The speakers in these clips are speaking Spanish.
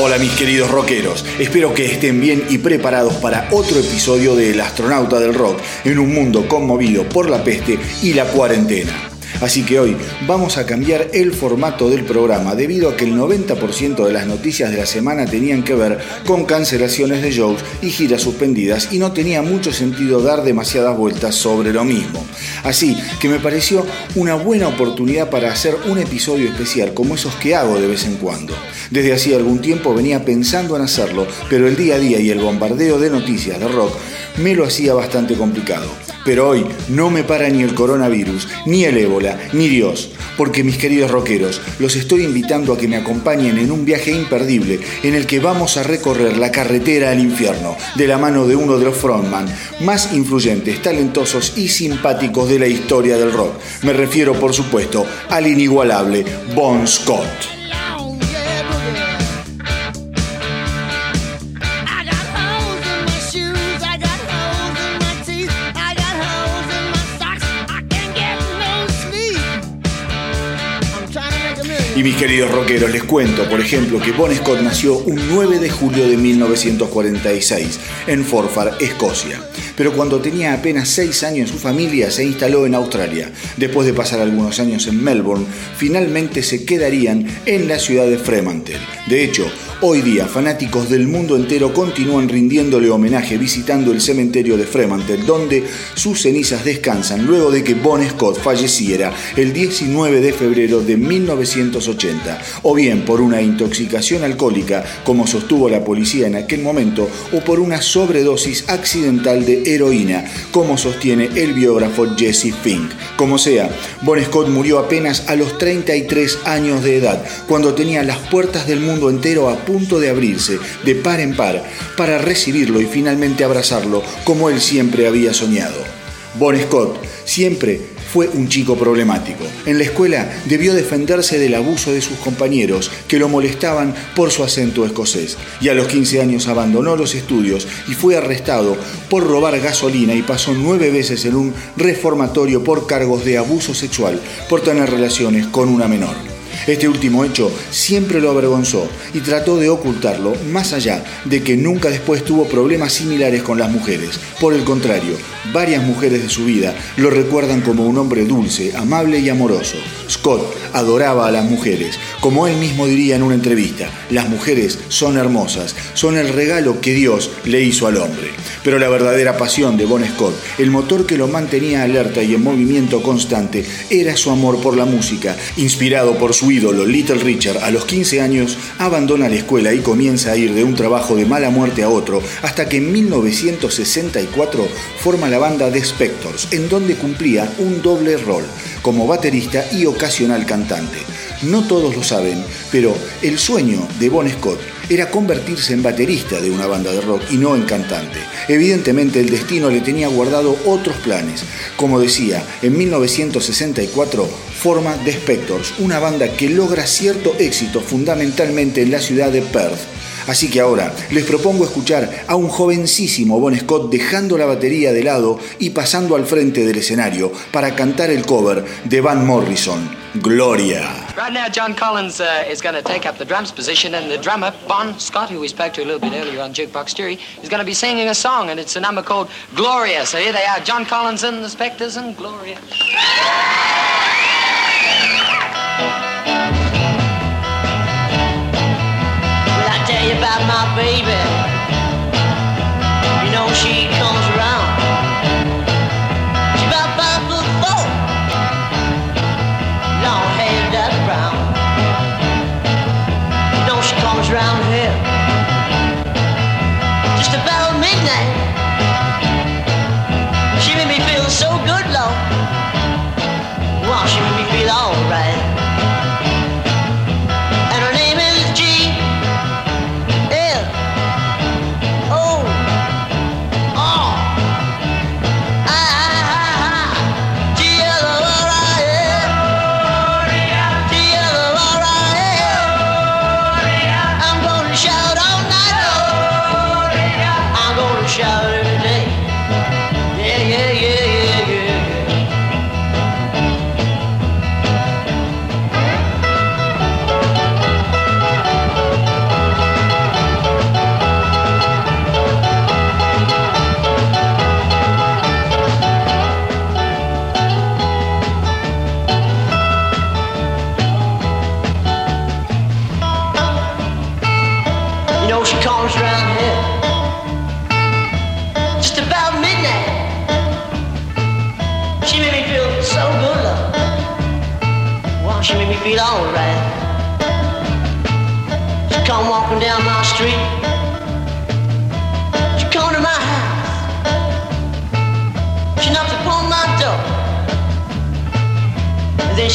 Hola mis queridos rockeros, espero que estén bien y preparados para otro episodio de El astronauta del rock en un mundo conmovido por la peste y la cuarentena. Así que hoy vamos a cambiar el formato del programa debido a que el 90% de las noticias de la semana tenían que ver con cancelaciones de shows y giras suspendidas y no tenía mucho sentido dar demasiadas vueltas sobre lo mismo. Así que me pareció una buena oportunidad para hacer un episodio especial como esos que hago de vez en cuando. Desde hacía algún tiempo venía pensando en hacerlo, pero el día a día y el bombardeo de noticias de rock me lo hacía bastante complicado. Pero hoy no me para ni el coronavirus, ni el ébola, ni Dios, porque mis queridos rockeros, los estoy invitando a que me acompañen en un viaje imperdible en el que vamos a recorrer la carretera al infierno de la mano de uno de los frontman más influyentes, talentosos y simpáticos de la historia del rock. Me refiero, por supuesto, al inigualable Bon Scott. Y mis queridos rockeros, les cuento, por ejemplo, que Bon Scott nació un 9 de julio de 1946 en Forfar, Escocia. Pero cuando tenía apenas 6 años su familia se instaló en Australia. Después de pasar algunos años en Melbourne, finalmente se quedarían en la ciudad de Fremantle. De hecho, Hoy día, fanáticos del mundo entero continúan rindiéndole homenaje visitando el cementerio de Fremantle, donde sus cenizas descansan luego de que Bon Scott falleciera el 19 de febrero de 1980, o bien por una intoxicación alcohólica, como sostuvo la policía en aquel momento, o por una sobredosis accidental de heroína, como sostiene el biógrafo Jesse Fink. Como sea, Bon Scott murió apenas a los 33 años de edad, cuando tenía las puertas del mundo entero a punto de abrirse de par en par para recibirlo y finalmente abrazarlo como él siempre había soñado. Bon Scott siempre fue un chico problemático. En la escuela debió defenderse del abuso de sus compañeros que lo molestaban por su acento escocés y a los 15 años abandonó los estudios y fue arrestado por robar gasolina y pasó nueve veces en un reformatorio por cargos de abuso sexual por tener relaciones con una menor. Este último hecho siempre lo avergonzó y trató de ocultarlo, más allá de que nunca después tuvo problemas similares con las mujeres. Por el contrario, varias mujeres de su vida lo recuerdan como un hombre dulce, amable y amoroso. Scott adoraba a las mujeres, como él mismo diría en una entrevista, las mujeres son hermosas, son el regalo que Dios le hizo al hombre. Pero la verdadera pasión de Bon Scott, el motor que lo mantenía alerta y en movimiento constante, era su amor por la música, inspirado por su Little Richard, a los 15 años abandona la escuela y comienza a ir de un trabajo de mala muerte a otro, hasta que en 1964 forma la banda The Spectors, en donde cumplía un doble rol, como baterista y ocasional cantante. No todos lo saben, pero el sueño de Bon Scott era convertirse en baterista de una banda de rock y no en cantante. Evidentemente el destino le tenía guardado otros planes. Como decía, en 1964 forma The Spectors, una banda que logra cierto éxito fundamentalmente en la ciudad de Perth. Así que ahora les propongo escuchar a un jovencísimo Bon Scott dejando la batería de lado y pasando al frente del escenario para cantar el cover de Van Morrison, Gloria. Right now, John Collins uh, is going to take up the drums position, and the drummer, Bon Scott, who we spoke to a little bit earlier on Jukebox Jury, is going to be singing a song, and it's a number called Gloria. So here they are, John Collins and the Spectres and Gloria. About my baby. You know she comes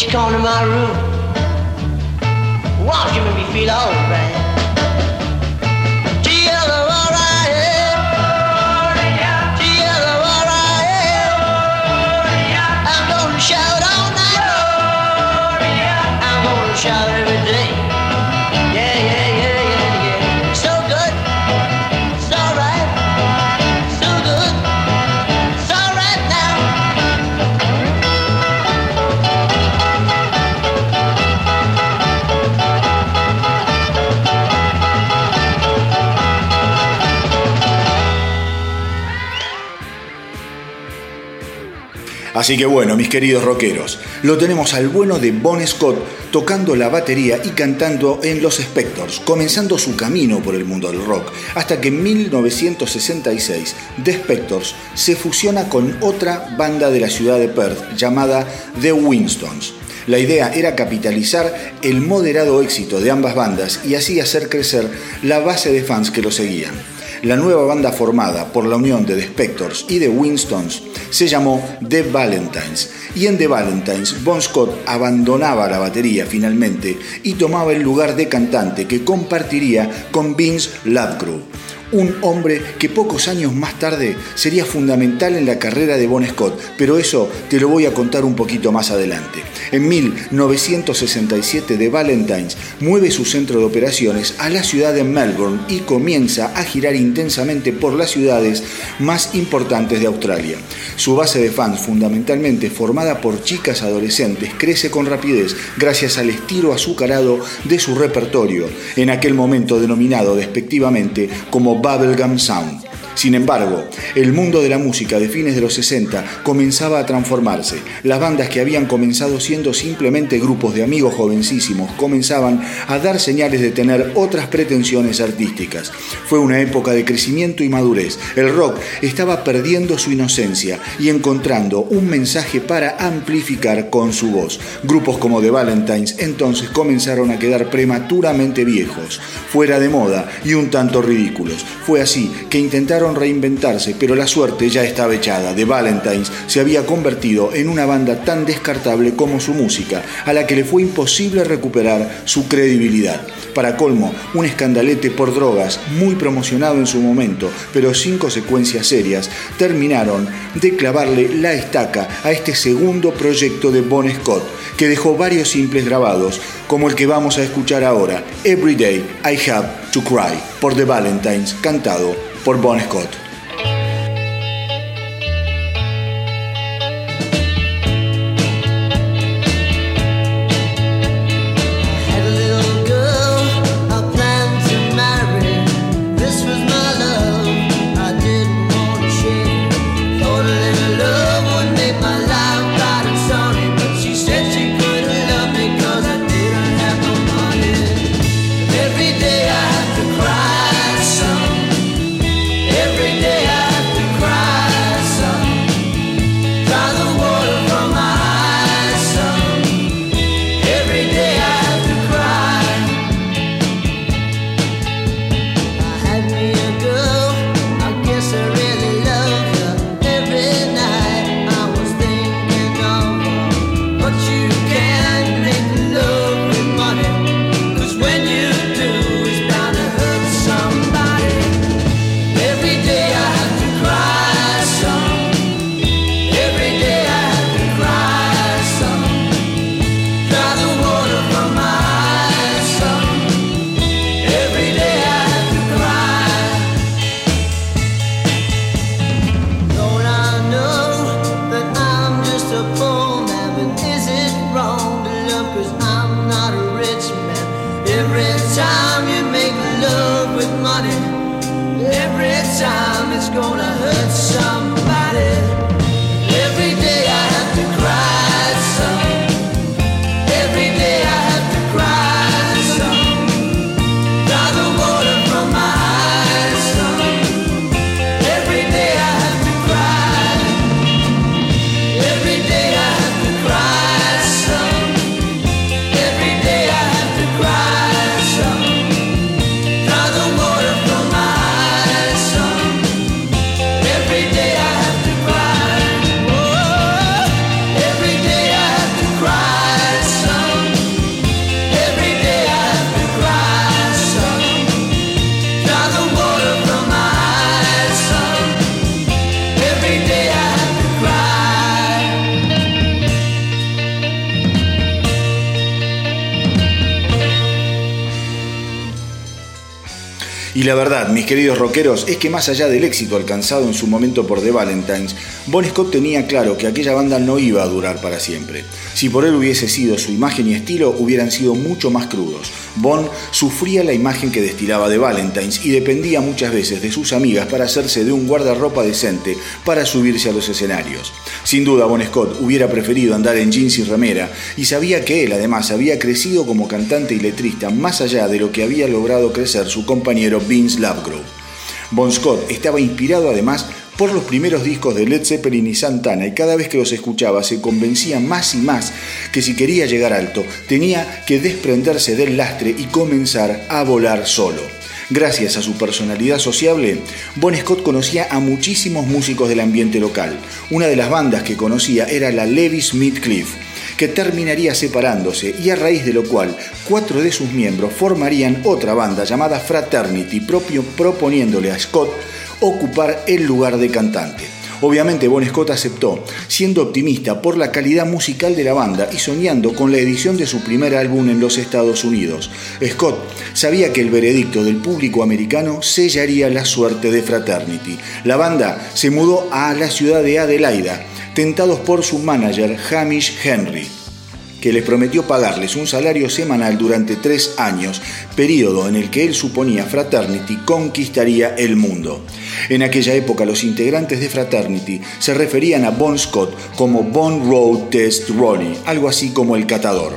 she come to my room. Wow, she made me feel alright. Shout Así que bueno, mis queridos rockeros, lo tenemos al bueno de Bon Scott tocando la batería y cantando en Los Spectors, comenzando su camino por el mundo del rock, hasta que en 1966 The Spectors se fusiona con otra banda de la ciudad de Perth llamada The Winstons. La idea era capitalizar el moderado éxito de ambas bandas y así hacer crecer la base de fans que lo seguían. La nueva banda formada por la unión de The Spectors y The Winstons se llamó The Valentines. Y en The Valentines Bon Scott abandonaba la batería finalmente y tomaba el lugar de cantante que compartiría con Vince Lovegrove un hombre que pocos años más tarde sería fundamental en la carrera de Bon Scott, pero eso te lo voy a contar un poquito más adelante. En 1967 The Valentines mueve su centro de operaciones a la ciudad de Melbourne y comienza a girar intensamente por las ciudades más importantes de Australia. Su base de fans, fundamentalmente formada por chicas adolescentes, crece con rapidez gracias al estilo azucarado de su repertorio, en aquel momento denominado despectivamente como Bubblegum Sound. Sin embargo, el mundo de la música de fines de los 60 comenzaba a transformarse. Las bandas que habían comenzado siendo simplemente grupos de amigos jovencísimos comenzaban a dar señales de tener otras pretensiones artísticas. Fue una época de crecimiento y madurez. El rock estaba perdiendo su inocencia y encontrando un mensaje para amplificar con su voz. Grupos como The Valentines entonces comenzaron a quedar prematuramente viejos, fuera de moda y un tanto ridículos. Fue así que intentaron reinventarse, pero la suerte ya estaba echada. The Valentines se había convertido en una banda tan descartable como su música, a la que le fue imposible recuperar su credibilidad. Para colmo, un escandalete por drogas, muy promocionado en su momento, pero sin consecuencias serias, terminaron de clavarle la estaca a este segundo proyecto de Bon Scott, que dejó varios simples grabados, como el que vamos a escuchar ahora, Every Day I Have to Cry, por The Valentines, cantado por Bon Scott. Es que más allá del éxito alcanzado en su momento por The Valentines, Bon Scott tenía claro que aquella banda no iba a durar para siempre. Si por él hubiese sido su imagen y estilo, hubieran sido mucho más crudos. Bon sufría la imagen que destilaba The Valentines y dependía muchas veces de sus amigas para hacerse de un guardarropa decente para subirse a los escenarios. Sin duda, Bon Scott hubiera preferido andar en jeans y remera y sabía que él además había crecido como cantante y letrista más allá de lo que había logrado crecer su compañero Vince Lovegrove. Bon Scott estaba inspirado además por los primeros discos de Led Zeppelin y Santana y cada vez que los escuchaba se convencía más y más que si quería llegar alto tenía que desprenderse del lastre y comenzar a volar solo. Gracias a su personalidad sociable, Bon Scott conocía a muchísimos músicos del ambiente local. Una de las bandas que conocía era la Levi Smith Cliff, que terminaría separándose y a raíz de lo cual cuatro de sus miembros formarían otra banda llamada Fraternity, propio proponiéndole a Scott ocupar el lugar de cantante. Obviamente Bon Scott aceptó, siendo optimista por la calidad musical de la banda y soñando con la edición de su primer álbum en los Estados Unidos. Scott sabía que el veredicto del público americano sellaría la suerte de Fraternity. La banda se mudó a la ciudad de Adelaida, tentados por su manager Hamish Henry que les prometió pagarles un salario semanal durante tres años, periodo en el que él suponía Fraternity conquistaría el mundo. En aquella época los integrantes de Fraternity se referían a Bon Scott como Bon Road Test Ronnie, algo así como el catador.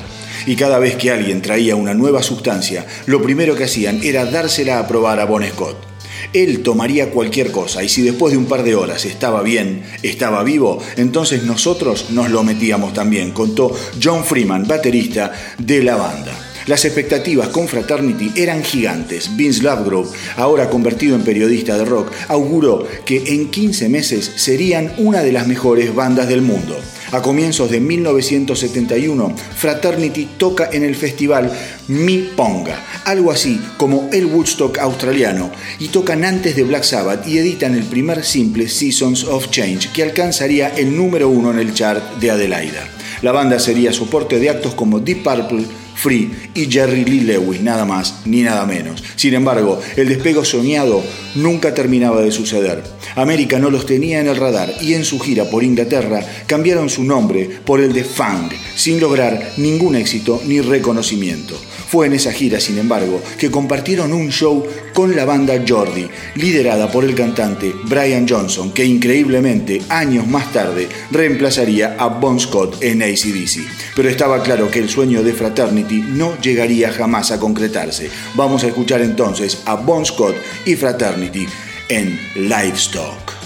Y cada vez que alguien traía una nueva sustancia, lo primero que hacían era dársela a probar a Bon Scott. Él tomaría cualquier cosa y si después de un par de horas estaba bien, estaba vivo, entonces nosotros nos lo metíamos también, contó John Freeman, baterista de la banda. Las expectativas con Fraternity eran gigantes. Vince Lovegrove, ahora convertido en periodista de rock, auguró que en 15 meses serían una de las mejores bandas del mundo. A comienzos de 1971, Fraternity toca en el festival Mi Ponga, algo así como el Woodstock australiano, y tocan antes de Black Sabbath y editan el primer simple Seasons of Change, que alcanzaría el número uno en el chart de Adelaida. La banda sería soporte de actos como Deep Purple, Free y Jerry Lee Lewis, nada más ni nada menos. Sin embargo, el despego soñado nunca terminaba de suceder. América no los tenía en el radar y en su gira por Inglaterra cambiaron su nombre por el de Fang, sin lograr ningún éxito ni reconocimiento. Fue en esa gira, sin embargo, que compartieron un show con la banda Jordi, liderada por el cantante Brian Johnson, que increíblemente años más tarde reemplazaría a Bon Scott en ACDC. Pero estaba claro que el sueño de Fraternity no llegaría jamás a concretarse. Vamos a escuchar entonces a Bon Scott y Fraternity en Livestock.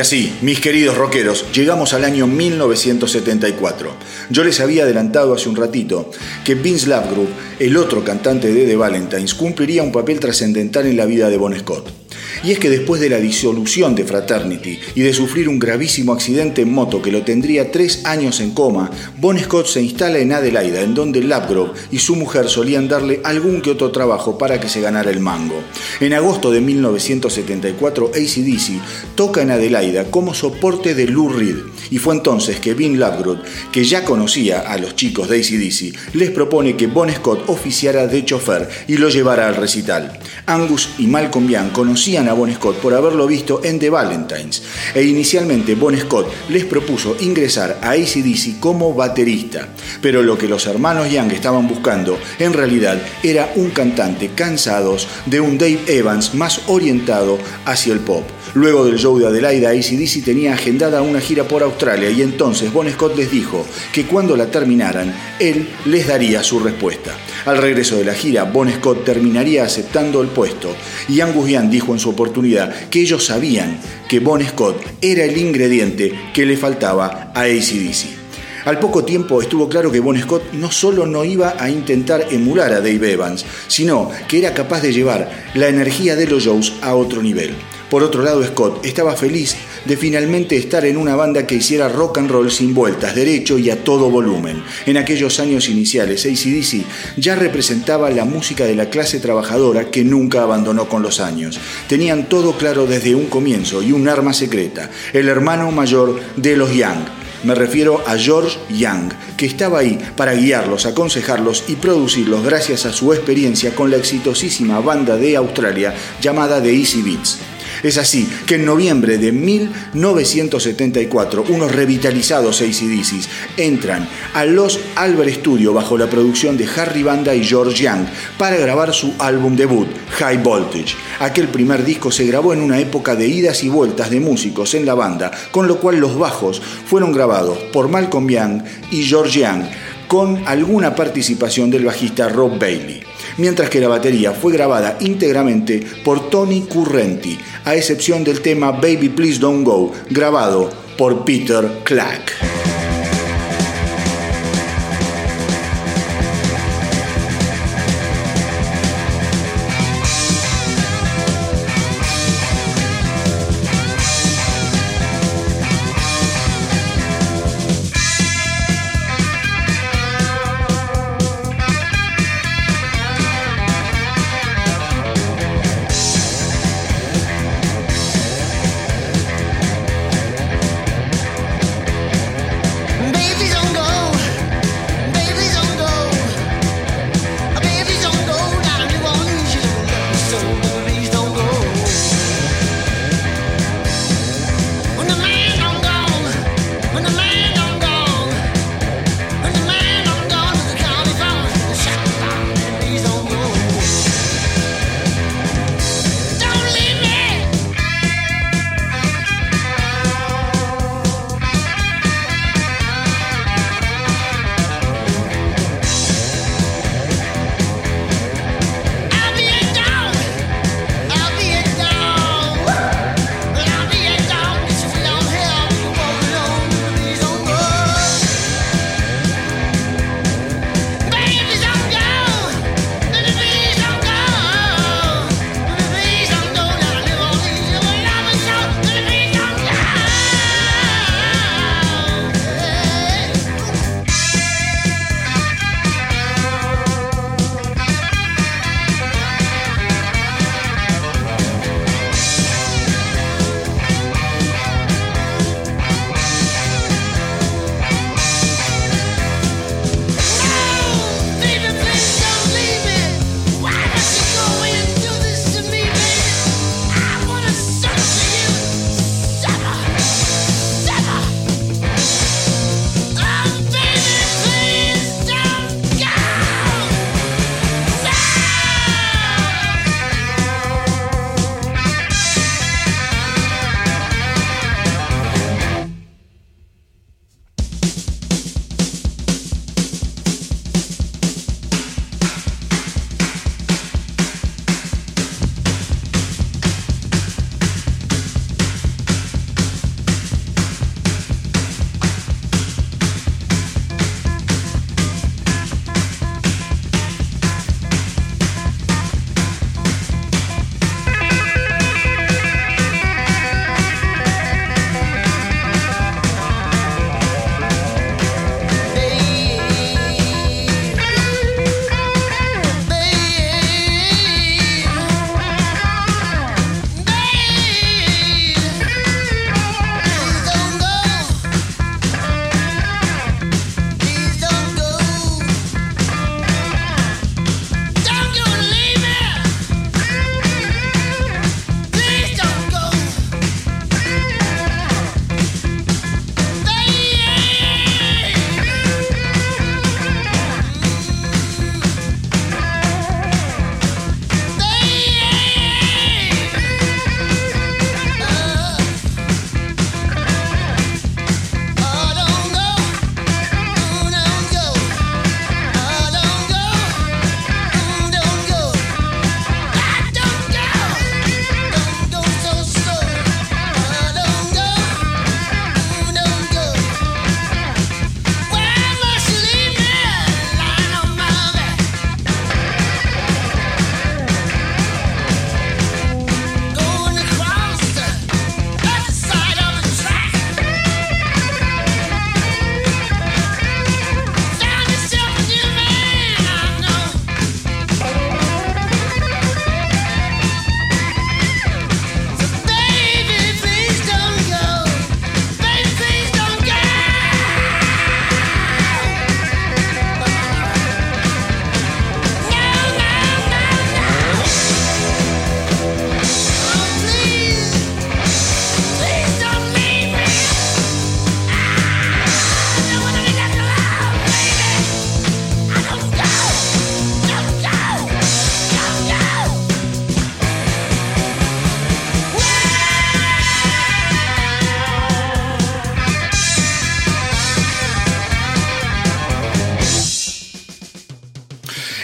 Y así, mis queridos rockeros, llegamos al año 1974. Yo les había adelantado hace un ratito que Vince Lovegrove, el otro cantante de The Valentines, cumpliría un papel trascendental en la vida de Bon Scott. Y es que después de la disolución de Fraternity y de sufrir un gravísimo accidente en moto que lo tendría tres años en coma, Bon Scott se instala en Adelaida, en donde Lapgrove y su mujer solían darle algún que otro trabajo para que se ganara el mango. En agosto de 1974, ACDC toca en Adelaida como soporte de Lou Reed, y fue entonces que Vin Lapgrove, que ya conocía a los chicos de ACDC, les propone que Bon Scott oficiara de chofer y lo llevara al recital. Angus y Malcolm Young conocían a Bon Scott por haberlo visto en The Valentines, e inicialmente Bon Scott les propuso ingresar a ACDC como baterista, pero lo que los hermanos Young estaban buscando en realidad era un cantante cansados de un Dave Evans más orientado hacia el pop. Luego del show de Adelaida, ACDC tenía agendada una gira por Australia y entonces Bon Scott les dijo que cuando la terminaran, él les daría su respuesta. Al regreso de la gira, Bon Scott terminaría aceptando el puesto y Angus Young dijo en su oportunidad que ellos sabían que Bon Scott era el ingrediente que le faltaba a ACDC. Al poco tiempo estuvo claro que Bon Scott no solo no iba a intentar emular a Dave Evans, sino que era capaz de llevar la energía de los shows a otro nivel. Por otro lado, Scott estaba feliz de finalmente estar en una banda que hiciera rock and roll sin vueltas, derecho y a todo volumen. En aquellos años iniciales, ACDC ya representaba la música de la clase trabajadora que nunca abandonó con los años. Tenían todo claro desde un comienzo y un arma secreta, el hermano mayor de los Young. Me refiero a George Young, que estaba ahí para guiarlos, aconsejarlos y producirlos gracias a su experiencia con la exitosísima banda de Australia llamada The Easy Beats. Es así que en noviembre de 1974, unos revitalizados ACDCs entran a Los Albert Studio bajo la producción de Harry Banda y George Young para grabar su álbum debut, High Voltage. Aquel primer disco se grabó en una época de idas y vueltas de músicos en la banda, con lo cual los bajos fueron grabados por Malcolm Young y George Young, con alguna participación del bajista Rob Bailey mientras que la batería fue grabada íntegramente por Tony Currenti, a excepción del tema Baby Please Don't Go, grabado por Peter Clack.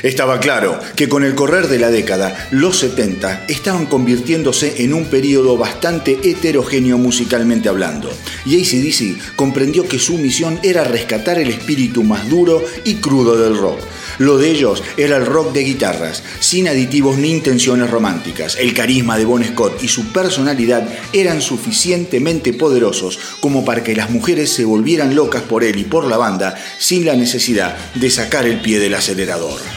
Estaba claro que con el correr de la década, los 70 estaban convirtiéndose en un periodo bastante heterogéneo musicalmente hablando, y ACDC comprendió que su misión era rescatar el espíritu más duro y crudo del rock. Lo de ellos era el rock de guitarras, sin aditivos ni intenciones románticas. El carisma de Bon Scott y su personalidad eran suficientemente poderosos como para que las mujeres se volvieran locas por él y por la banda sin la necesidad de sacar el pie del acelerador.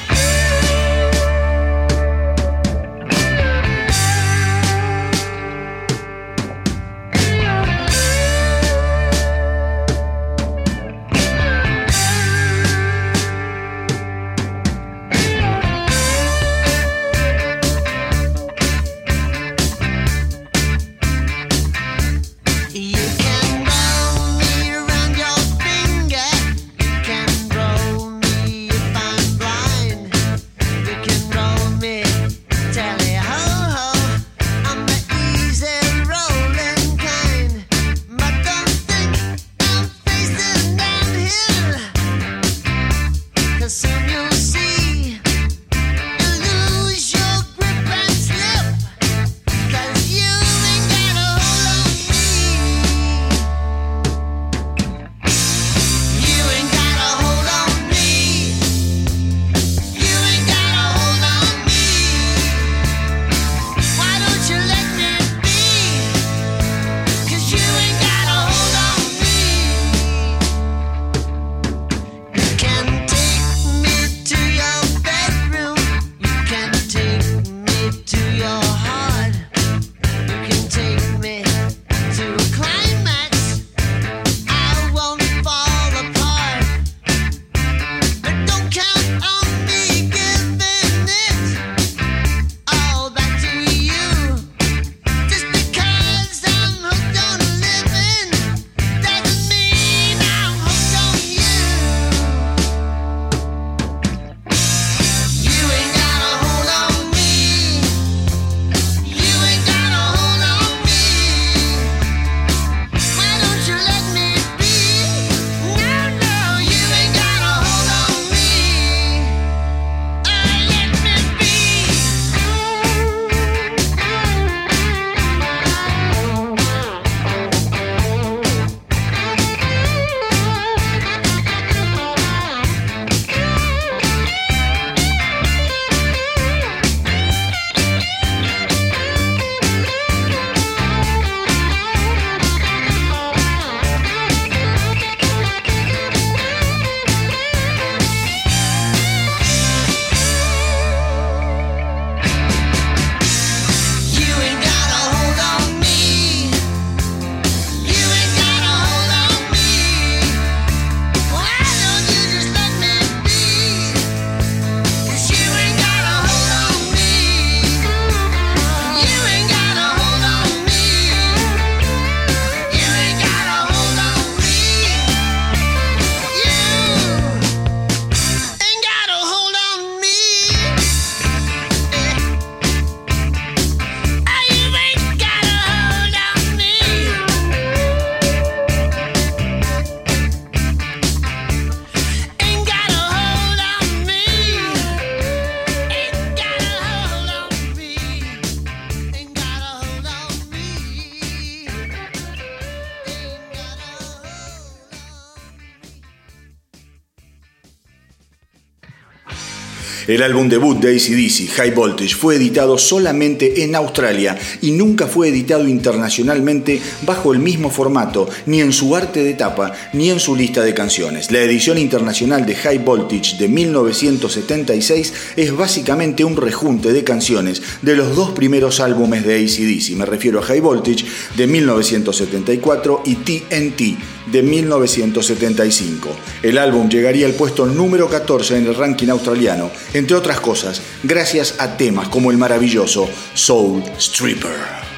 El álbum debut de ACDC, High Voltage, fue editado solamente en Australia y nunca fue editado internacionalmente bajo el mismo formato, ni en su arte de tapa, ni en su lista de canciones. La edición internacional de High Voltage de 1976 es básicamente un rejunte de canciones de los dos primeros álbumes de ACDC. Me refiero a High Voltage de 1974 y TNT de 1975. El álbum llegaría al puesto número 14 en el ranking australiano, entre otras cosas, gracias a temas como el maravilloso Soul Stripper.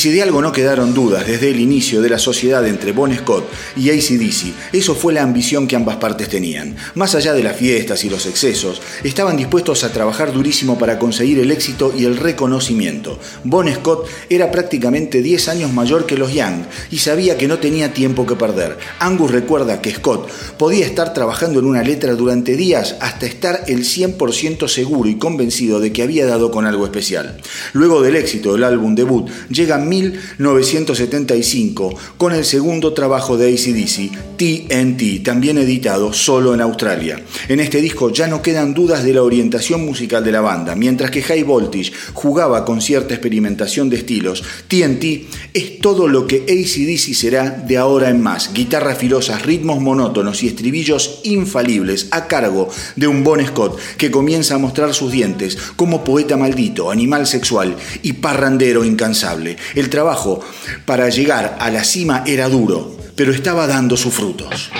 Si de algo no quedaron dudas desde el inicio de la sociedad entre Bon Scott y ACDC, eso fue la ambición que ambas partes tenían. Más allá de las fiestas y los excesos, estaban dispuestos a trabajar durísimo para conseguir el éxito y el reconocimiento. Bon Scott era prácticamente 10 años mayor que los Young y sabía que no tenía tiempo que perder. Angus recuerda que Scott podía estar trabajando en una letra durante días hasta estar el 100% seguro y convencido de que había dado con algo especial. Luego del éxito del álbum debut, llega 1975 con el segundo trabajo de ACDC, TNT, también editado solo en Australia. En este disco ya no quedan dudas de la orientación musical de la banda, mientras que High Voltage jugaba con cierta experimentación de estilos, TNT es todo lo que ACDC será de ahora en más, guitarras filosas, ritmos monótonos y estribillos infalibles a cargo de un Bon Scott que comienza a mostrar sus dientes como poeta maldito, animal sexual y parrandero incansable. El trabajo para llegar a la cima era duro, pero estaba dando sus frutos.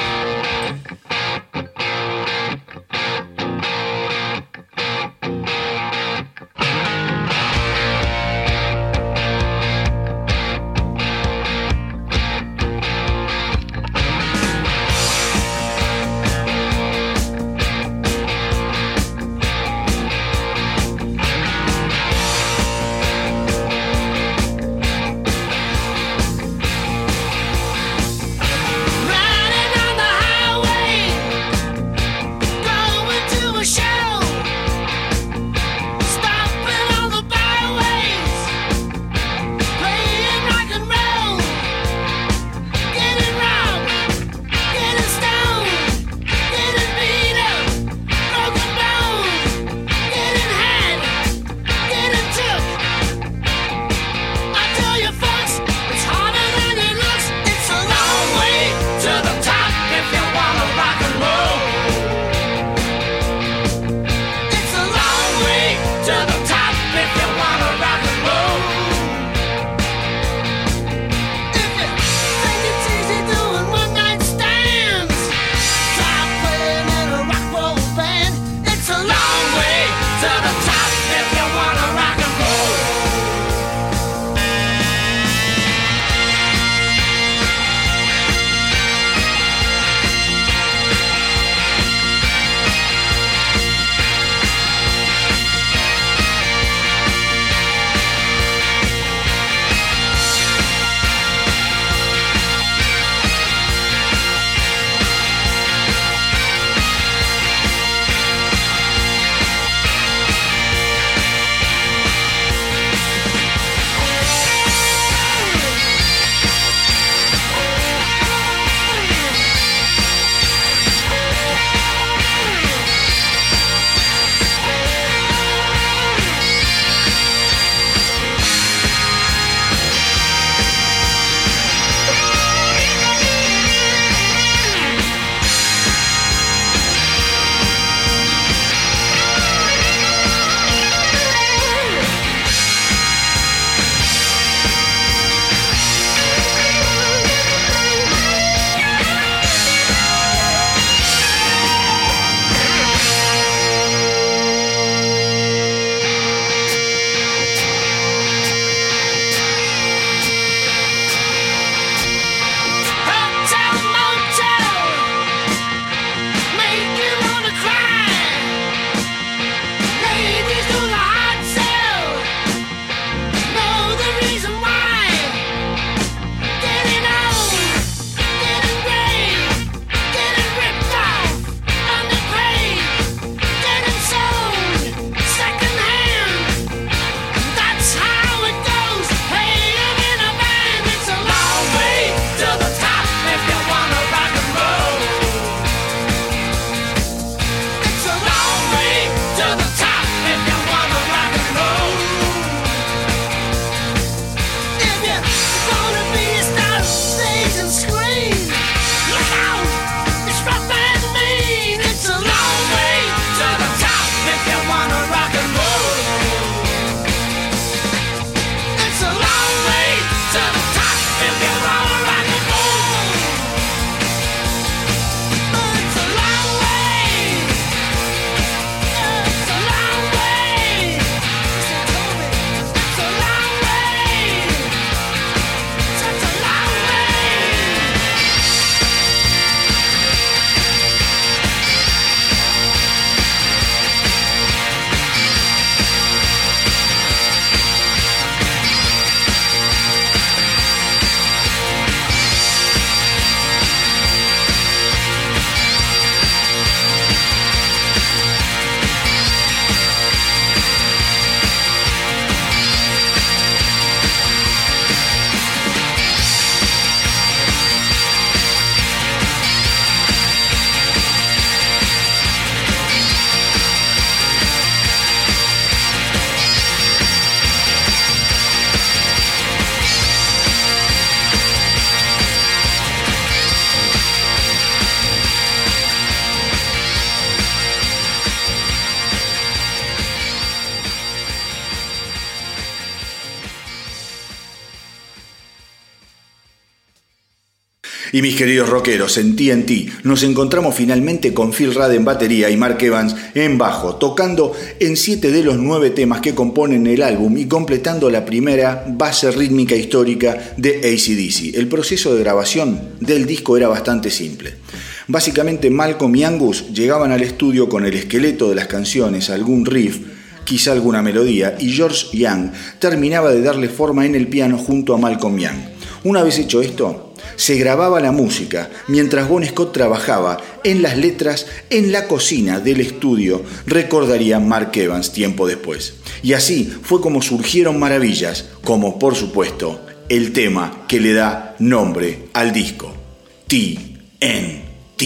Y mis queridos rockeros, en TNT nos encontramos finalmente con Phil Rudd en batería y Mark Evans en bajo, tocando en siete de los nueve temas que componen el álbum y completando la primera base rítmica histórica de ACDC. El proceso de grabación del disco era bastante simple. Básicamente Malcolm y Angus llegaban al estudio con el esqueleto de las canciones, algún riff, quizá alguna melodía, y George Young terminaba de darle forma en el piano junto a Malcolm Young. Una vez hecho esto, se grababa la música mientras Bon Scott trabajaba en las letras en la cocina del estudio, recordaría Mark Evans tiempo después. Y así fue como surgieron maravillas, como por supuesto el tema que le da nombre al disco, TNT.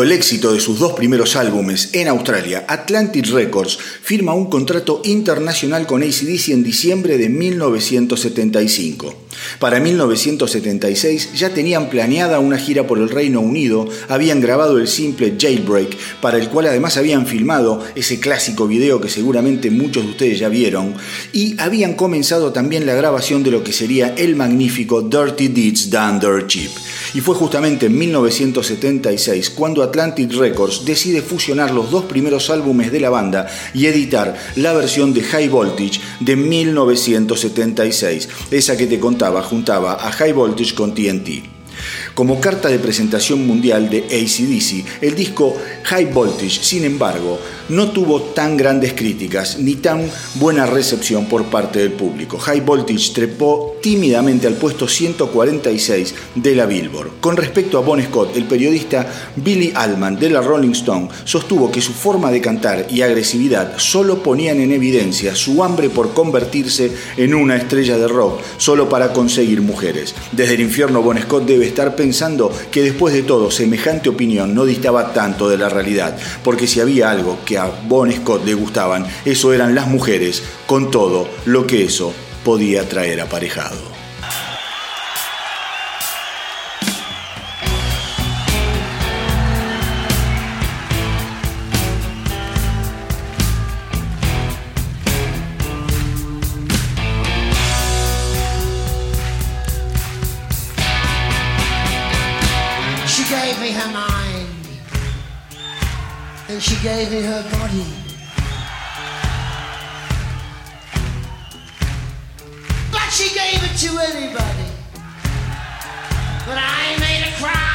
El éxito de sus dos primeros álbumes en Australia, Atlantic Records firma un contrato internacional con ACDC en diciembre de 1975. Para 1976 ya tenían planeada una gira por el Reino Unido, habían grabado el simple Jailbreak, para el cual además habían filmado ese clásico video que seguramente muchos de ustedes ya vieron, y habían comenzado también la grabación de lo que sería el magnífico Dirty Deeds Done Dirt Cheap. Y fue justamente en 1976 cuando Atlantic Records decide fusionar los dos primeros álbumes de la banda y editar la versión de High Voltage de 1976. Esa que te contaba juntaba a High Voltage con TNT. Como carta de presentación mundial de ACDC, el disco High Voltage, sin embargo, no tuvo tan grandes críticas ni tan buena recepción por parte del público. High Voltage trepó tímidamente al puesto 146 de la Billboard. Con respecto a Bon Scott, el periodista Billy Allman de la Rolling Stone sostuvo que su forma de cantar y agresividad solo ponían en evidencia su hambre por convertirse en una estrella de rock solo para conseguir mujeres. Desde el infierno Bon Scott debe estar pensando que después de todo semejante opinión no distaba tanto de la realidad, porque si había algo que a Bon Scott le gustaban, eso eran las mujeres, con todo lo que eso podía traer aparejado. She gave me her body. But she gave it to anybody. But I made her cry,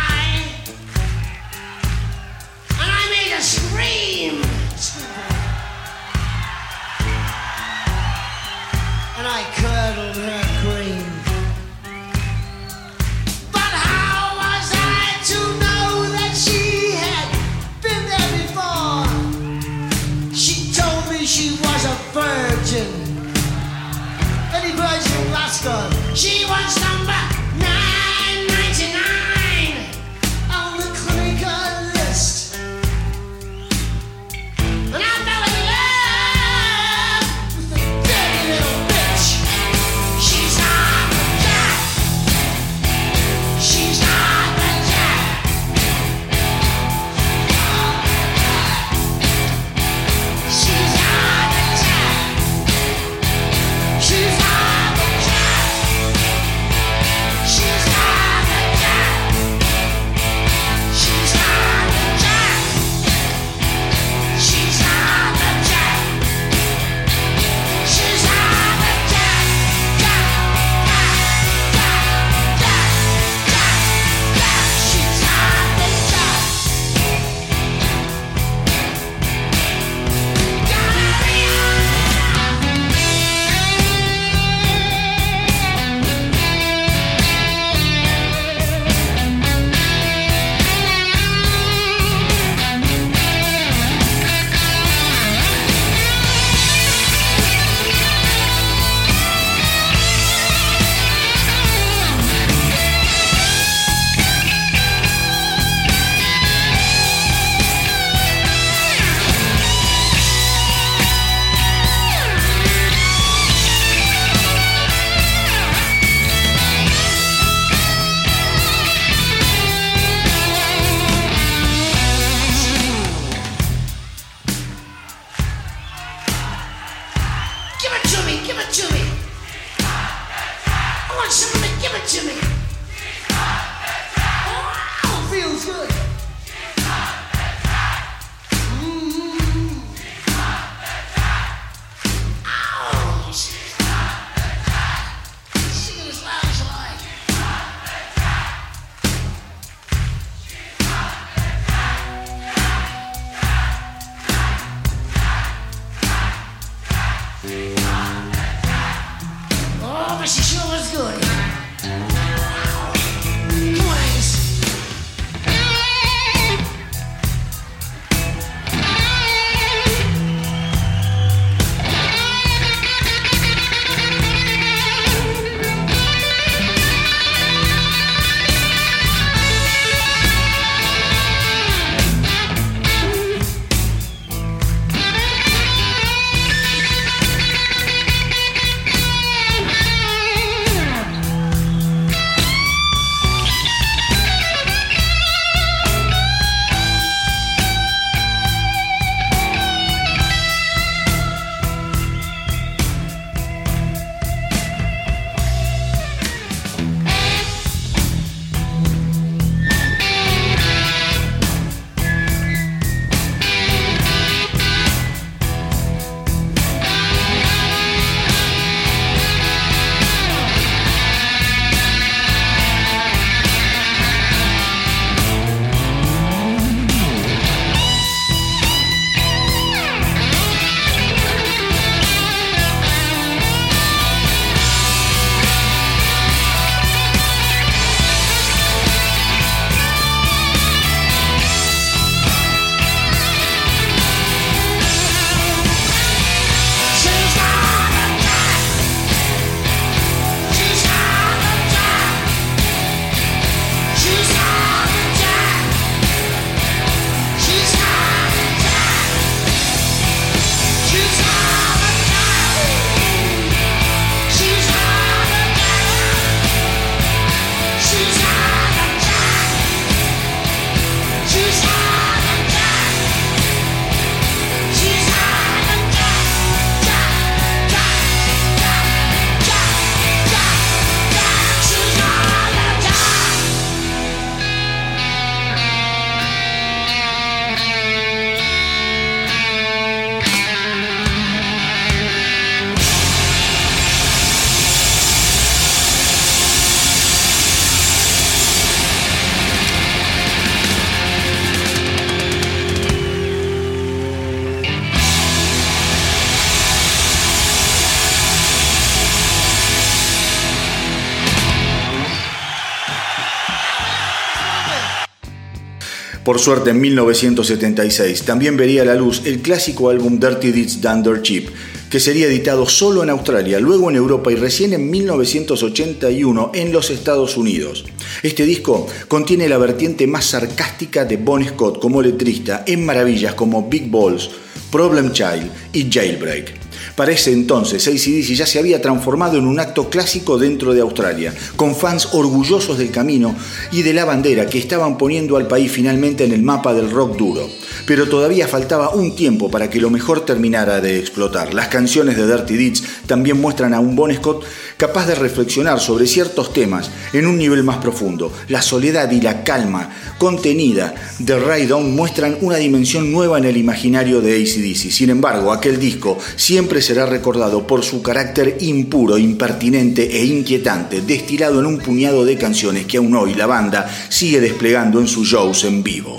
Por suerte, en 1976 también vería la luz el clásico álbum Dirty Deeds Dunder Cheap, que sería editado solo en Australia, luego en Europa y recién en 1981 en los Estados Unidos. Este disco contiene la vertiente más sarcástica de Bon Scott como letrista en maravillas como Big Balls, Problem Child y Jailbreak. Para ese entonces, ACDC ya se había transformado en un acto clásico dentro de Australia, con fans orgullosos del camino y de la bandera que estaban poniendo al país finalmente en el mapa del rock duro. Pero todavía faltaba un tiempo para que lo mejor terminara de explotar. Las canciones de Dirty Deeds también muestran a un Bon Scott capaz de reflexionar sobre ciertos temas en un nivel más profundo. La soledad y la calma contenida de Ride On muestran una dimensión nueva en el imaginario de ACDC. Sin embargo, aquel disco siempre será recordado por su carácter impuro, impertinente e inquietante, destilado en un puñado de canciones que aún hoy la banda sigue desplegando en sus shows en vivo.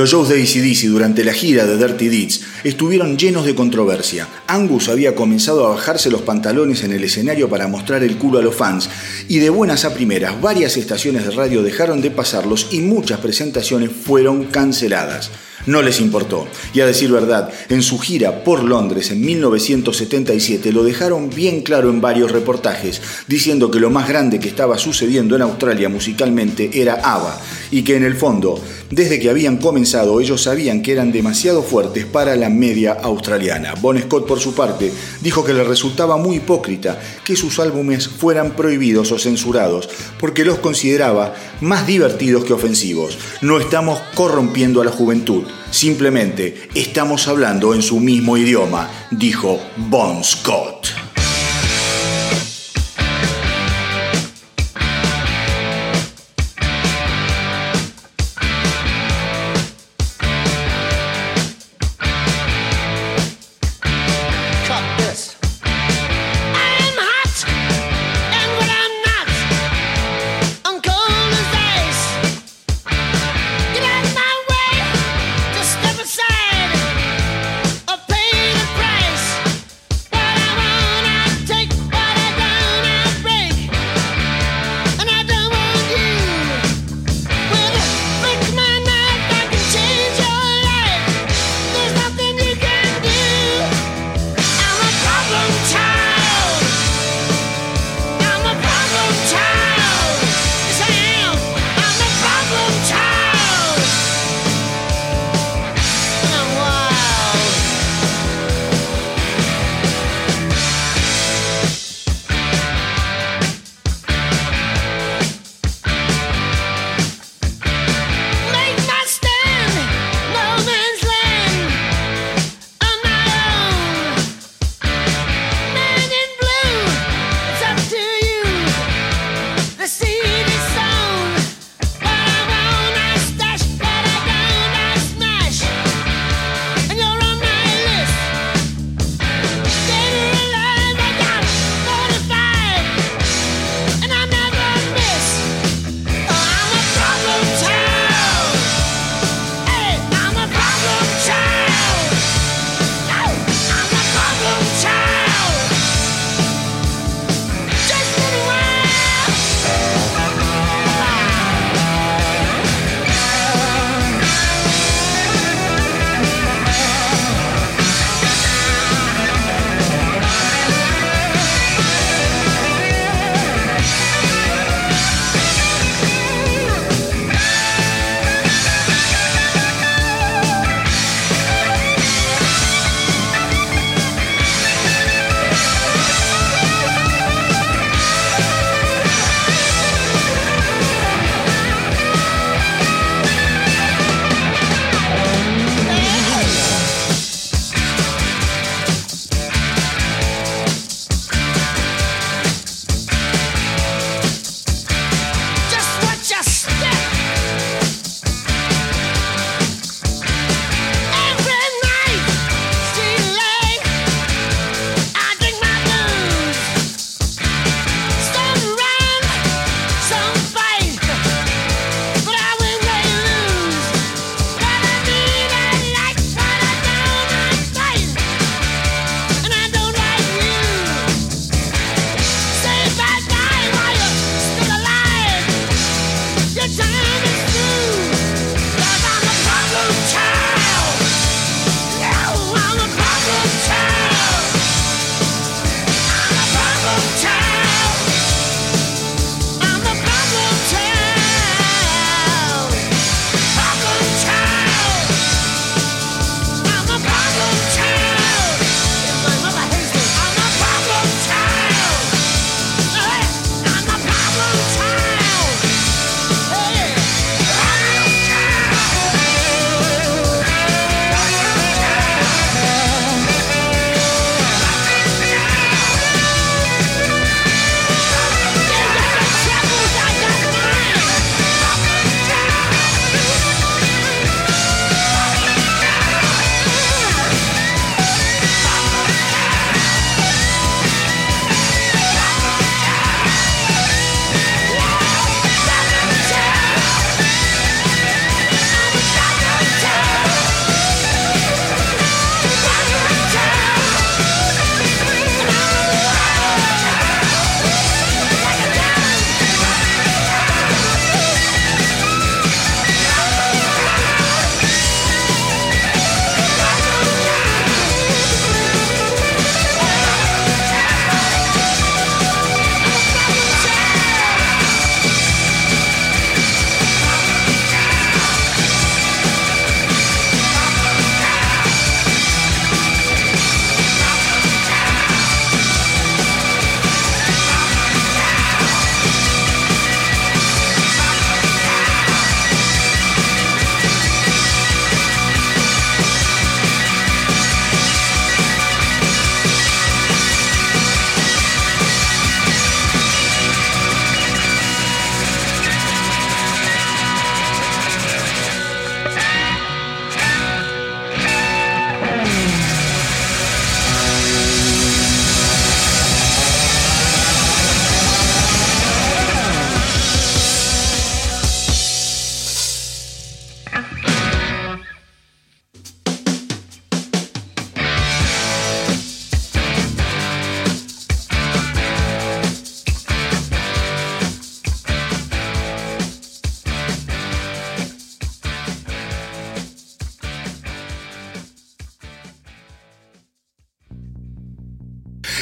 Los shows de ACDC durante la gira de Dirty Deeds estuvieron llenos de controversia. Angus había comenzado a bajarse los pantalones en el escenario para mostrar el culo a los fans y de buenas a primeras varias estaciones de radio dejaron de pasarlos y muchas presentaciones fueron canceladas. No les importó. Y a decir verdad, en su gira por Londres en 1977 lo dejaron bien claro en varios reportajes, diciendo que lo más grande que estaba sucediendo en Australia musicalmente era ABBA, y que en el fondo, desde que habían comenzado, ellos sabían que eran demasiado fuertes para la media australiana. Bon Scott, por su parte, dijo que le resultaba muy hipócrita que sus álbumes fueran prohibidos o censurados, porque los consideraba más divertidos que ofensivos. No estamos corrompiendo a la juventud Simplemente estamos hablando en su mismo idioma, dijo Bon Scott.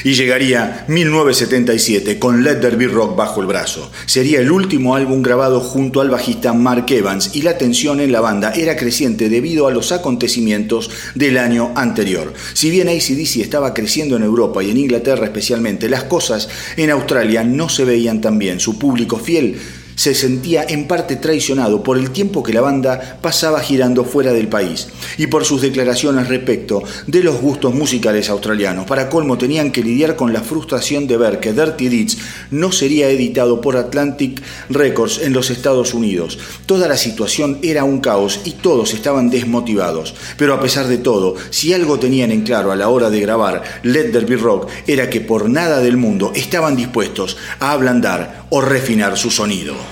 Y llegaría 1977 con Let There Be Rock bajo el brazo. Sería el último álbum grabado junto al bajista Mark Evans y la tensión en la banda era creciente debido a los acontecimientos del año anterior. Si bien ACDC estaba creciendo en Europa y en Inglaterra especialmente, las cosas en Australia no se veían tan bien. Su público fiel se sentía en parte traicionado por el tiempo que la banda pasaba girando fuera del país y por sus declaraciones respecto de los gustos musicales australianos. Para colmo tenían que lidiar con la frustración de ver que Dirty Deeds no sería editado por Atlantic Records en los Estados Unidos. Toda la situación era un caos y todos estaban desmotivados. Pero a pesar de todo, si algo tenían en claro a la hora de grabar Let There Be Rock era que por nada del mundo estaban dispuestos a ablandar o refinar su sonido.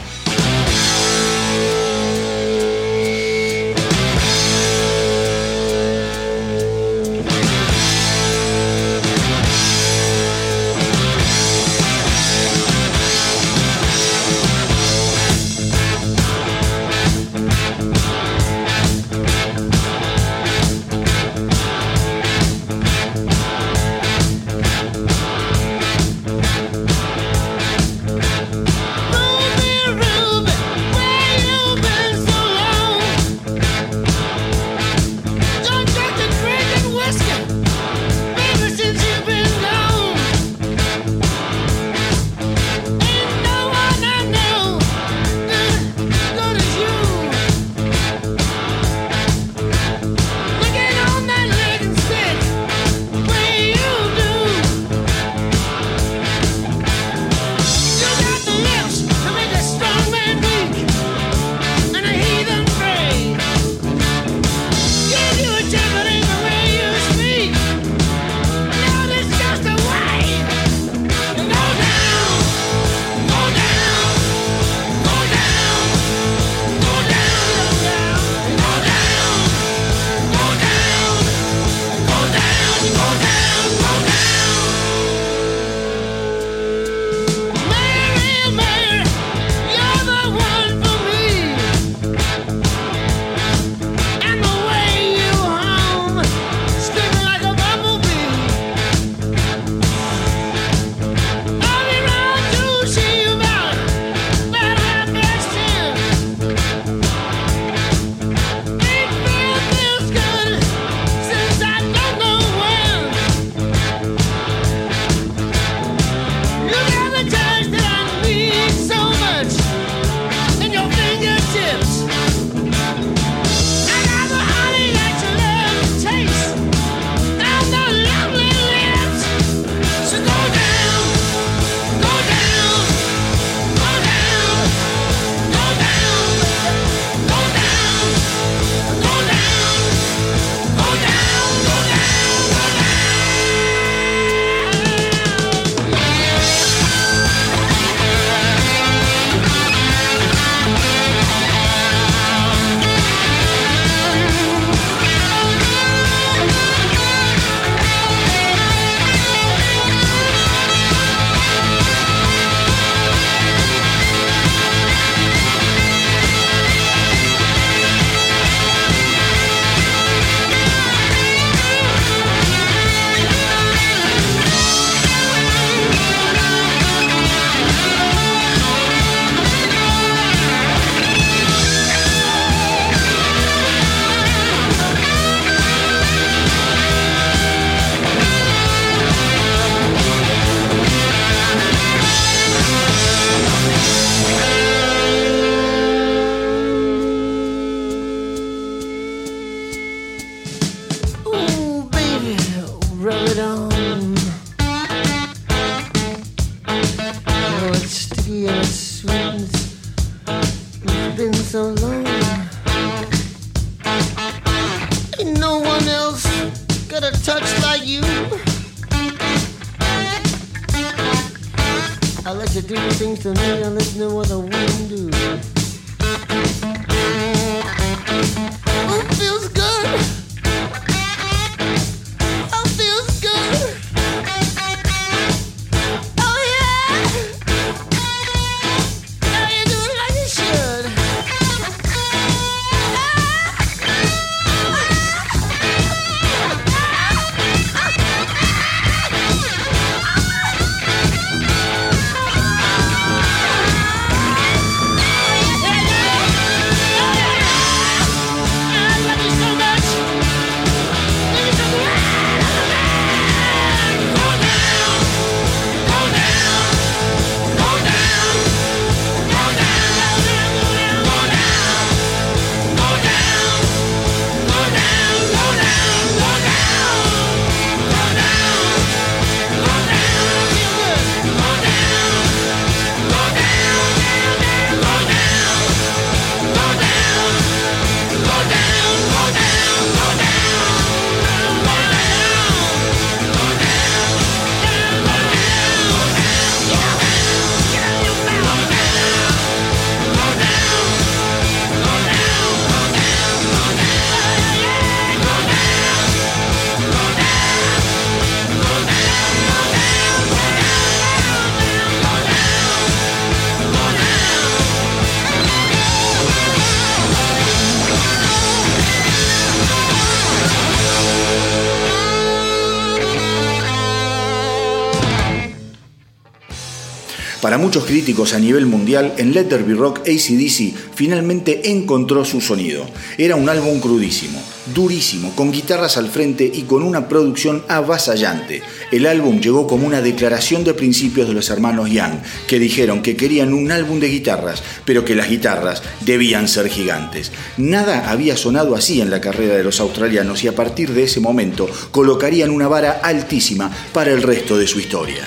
Muchos críticos a nivel mundial, en Let There Be Rock ACDC finalmente encontró su sonido. Era un álbum crudísimo, durísimo, con guitarras al frente y con una producción avasallante. El álbum llegó como una declaración de principios de los hermanos Young, que dijeron que querían un álbum de guitarras, pero que las guitarras debían ser gigantes. Nada había sonado así en la carrera de los australianos y a partir de ese momento colocarían una vara altísima para el resto de su historia.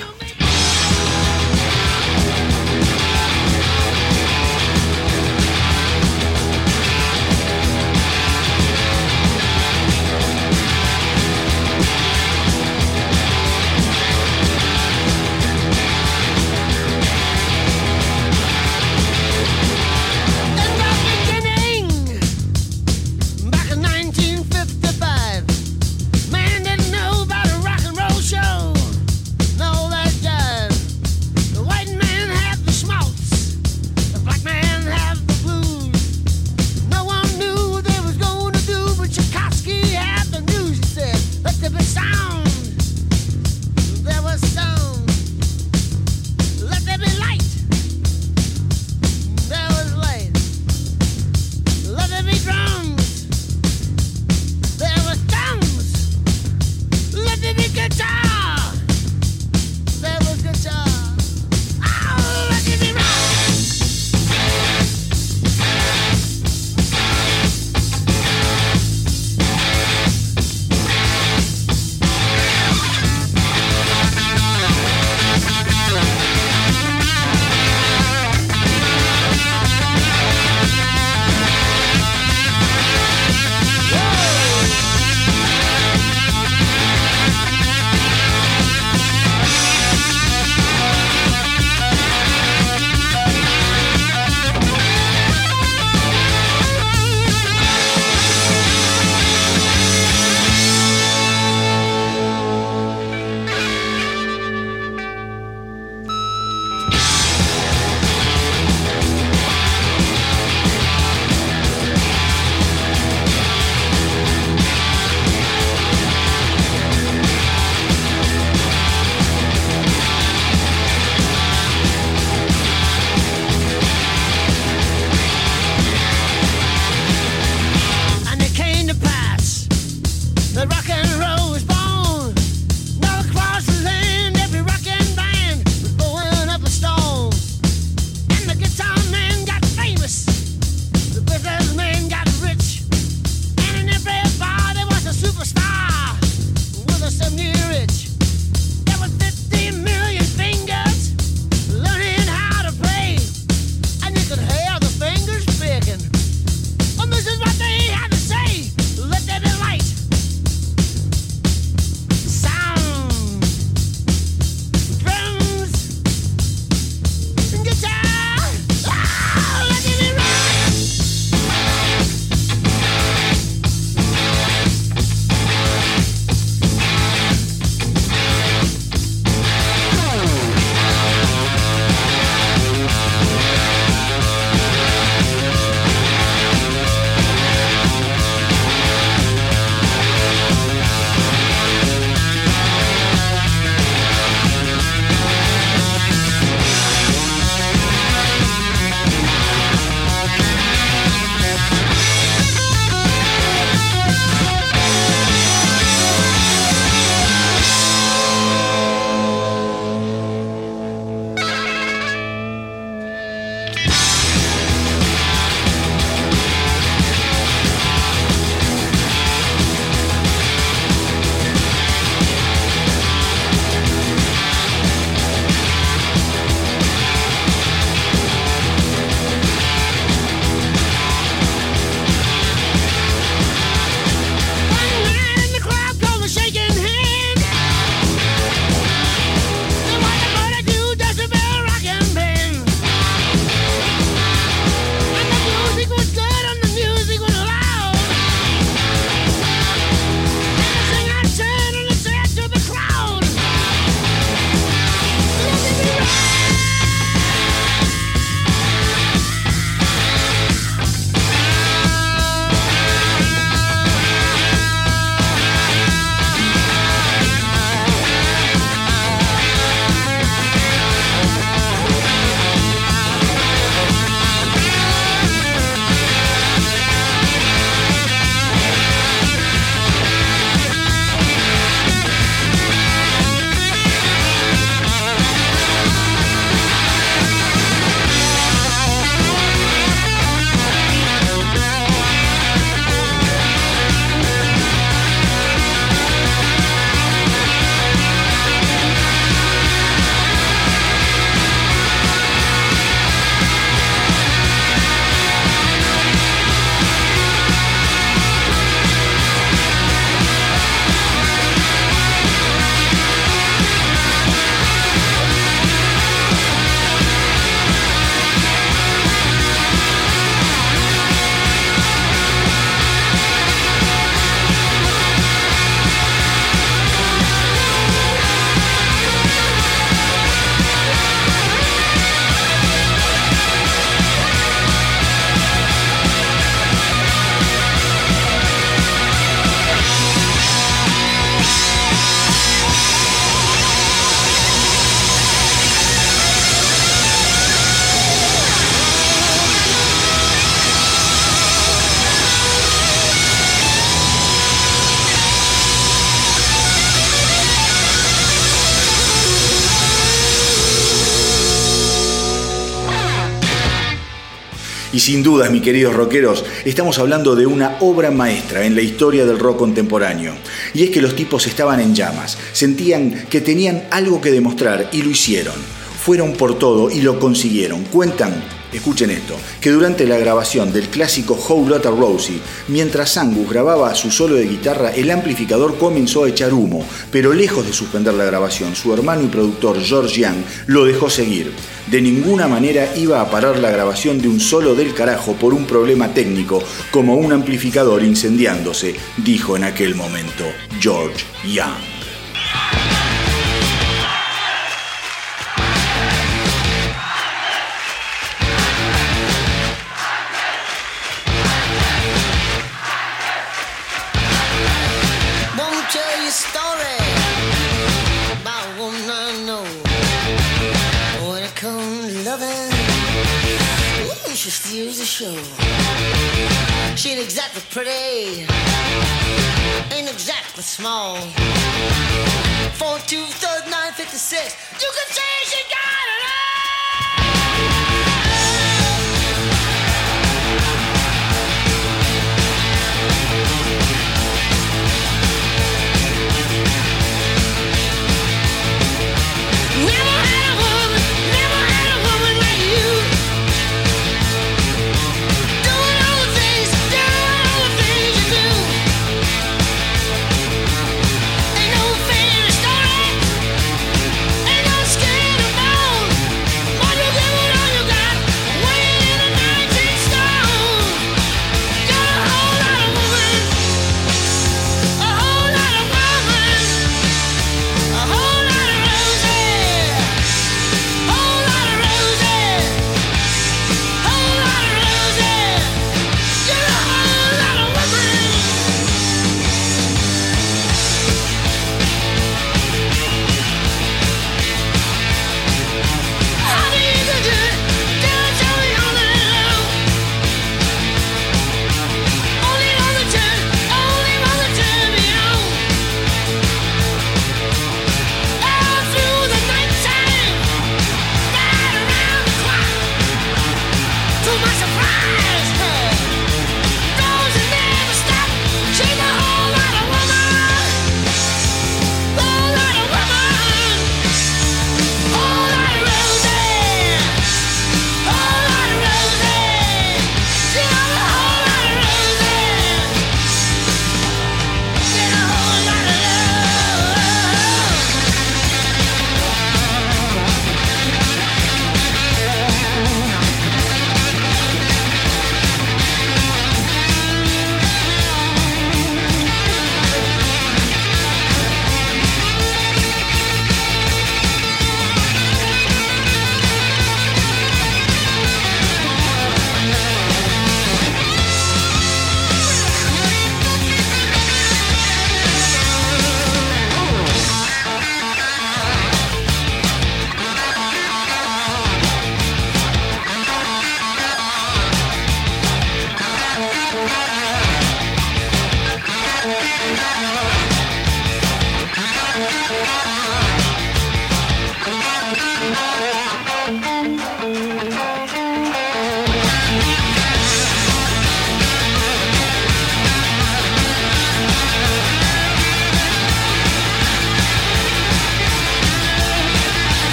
Y sin dudas, mis queridos rockeros, estamos hablando de una obra maestra en la historia del rock contemporáneo. Y es que los tipos estaban en llamas, sentían que tenían algo que demostrar y lo hicieron. Fueron por todo y lo consiguieron. Cuentan Escuchen esto, que durante la grabación del clásico How Lotta Rosie, mientras Angus grababa su solo de guitarra, el amplificador comenzó a echar humo, pero lejos de suspender la grabación, su hermano y productor George Young lo dejó seguir. De ninguna manera iba a parar la grabación de un solo del carajo por un problema técnico, como un amplificador incendiándose, dijo en aquel momento George Young. Show. She ain't exactly pretty, ain't exactly small. Four two third nine fifty six. You can say she got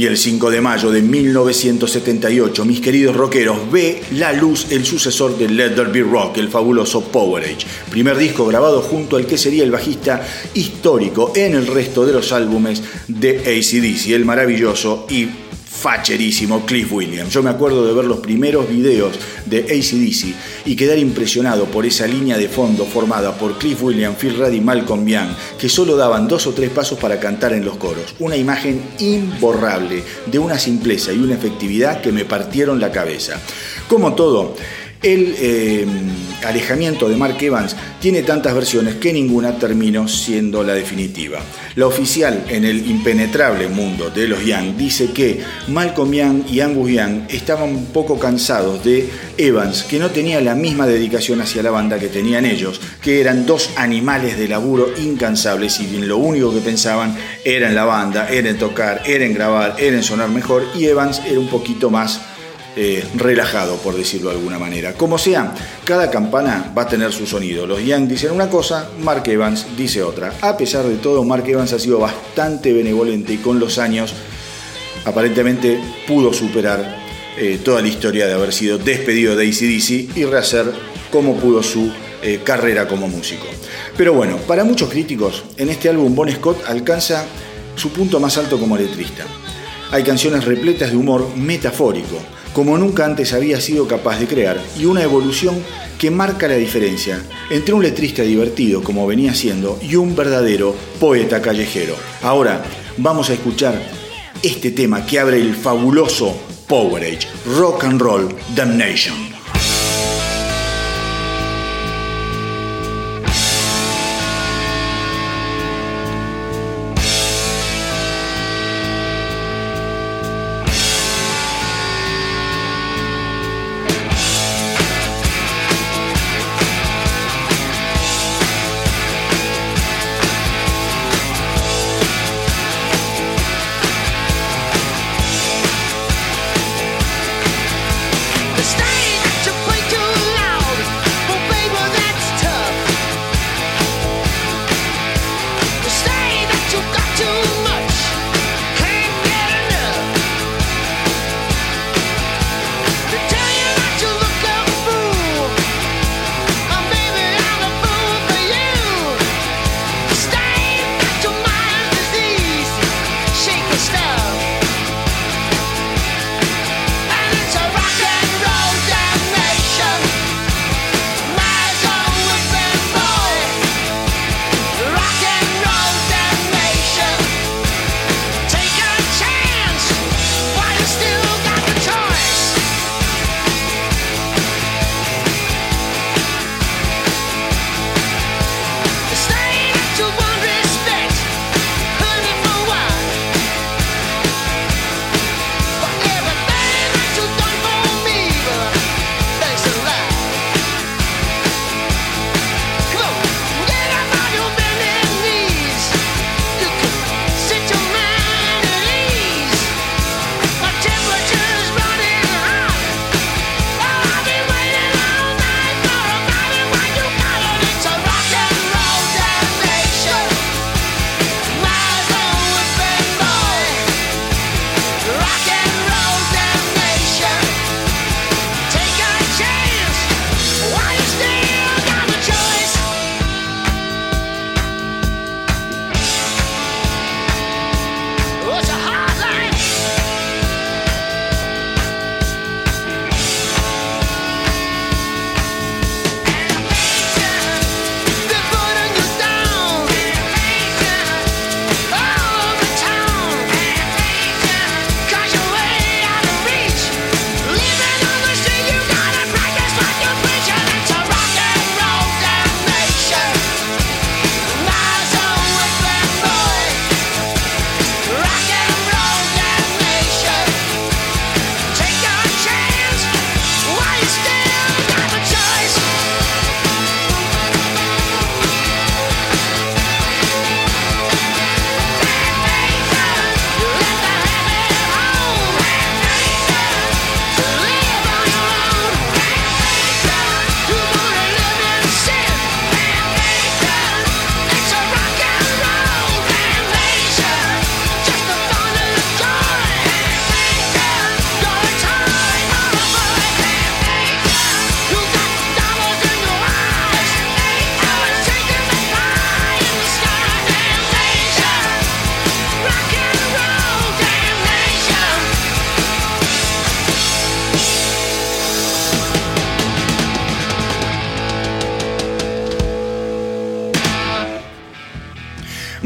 Y el 5 de mayo de 1978, mis queridos rockeros, ve la luz el sucesor de Let There Be Rock, el fabuloso Power Age. Primer disco grabado junto al que sería el bajista histórico en el resto de los álbumes de ACDC, el maravilloso y facherísimo Cliff Williams. Yo me acuerdo de ver los primeros videos de ACDC y quedar impresionado por esa línea de fondo formada por Cliff Williams, Phil Rudd y Malcolm Young, que solo daban dos o tres pasos para cantar en los coros. Una imagen imborrable, de una simpleza y una efectividad que me partieron la cabeza. Como todo, el eh, alejamiento de Mark Evans tiene tantas versiones que ninguna terminó siendo la definitiva. La oficial en el impenetrable mundo de los Young dice que Malcolm Young y Angus Young estaban un poco cansados de Evans, que no tenía la misma dedicación hacia la banda que tenían ellos, que eran dos animales de laburo incansables y bien lo único que pensaban era en la banda, era en tocar, era en grabar, era en sonar mejor y Evans era un poquito más eh, relajado, por decirlo de alguna manera. Como sea, cada campana va a tener su sonido. Los Young dicen una cosa, Mark Evans dice otra. A pesar de todo, Mark Evans ha sido bastante benevolente y con los años aparentemente pudo superar eh, toda la historia de haber sido despedido de ACDC y rehacer como pudo su eh, carrera como músico. Pero bueno, para muchos críticos, en este álbum Bon Scott alcanza su punto más alto como letrista. Hay canciones repletas de humor metafórico, como nunca antes había sido capaz de crear, y una evolución que marca la diferencia entre un letrista divertido como venía siendo y un verdadero poeta callejero. Ahora vamos a escuchar este tema que abre el fabuloso Power Age, Rock and Roll Damnation.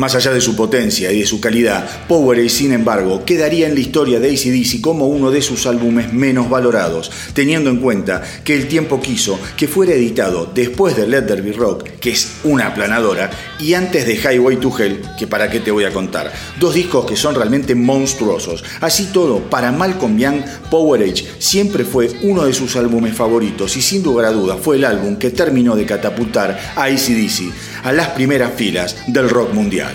Más allá de su potencia y de su calidad, Powerade, sin embargo, quedaría en la historia de ACDC como uno de sus álbumes menos valorados, teniendo en cuenta que el tiempo quiso que fuera editado después de Let There Be Rock, que es una aplanadora, y antes de Highway to Hell, que para qué te voy a contar. Dos discos que son realmente monstruosos. Así todo, para Malcolm Young, Power Age siempre fue uno de sus álbumes favoritos y sin lugar a dudas fue el álbum que terminó de catapultar a ACDC a las primeras filas del rock mundial.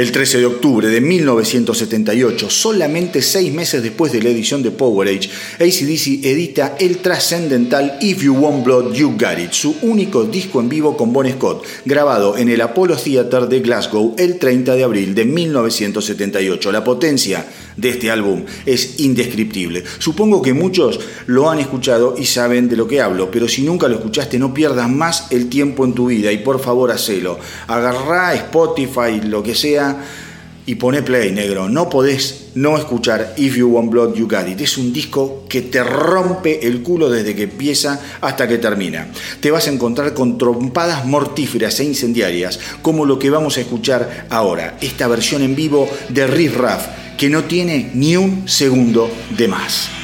El 13 de octubre de 1978, solamente seis meses después de la edición de Power Age, ACDC edita el trascendental If You Want Blood, You Got It, su único disco en vivo con Bon Scott, grabado en el Apollo Theater de Glasgow el 30 de abril de 1978. La potencia de este álbum es indescriptible. Supongo que muchos lo han escuchado y saben de lo que hablo, pero si nunca lo escuchaste no pierdas más el tiempo en tu vida y por favor hacelo. Agarrá Spotify, lo que sea y pone play, negro. No podés no escuchar If You Want Blood, You Got It. Es un disco que te rompe el culo desde que empieza hasta que termina. Te vas a encontrar con trompadas mortíferas e incendiarias, como lo que vamos a escuchar ahora. Esta versión en vivo de Riff Raff, que no tiene ni un segundo de más.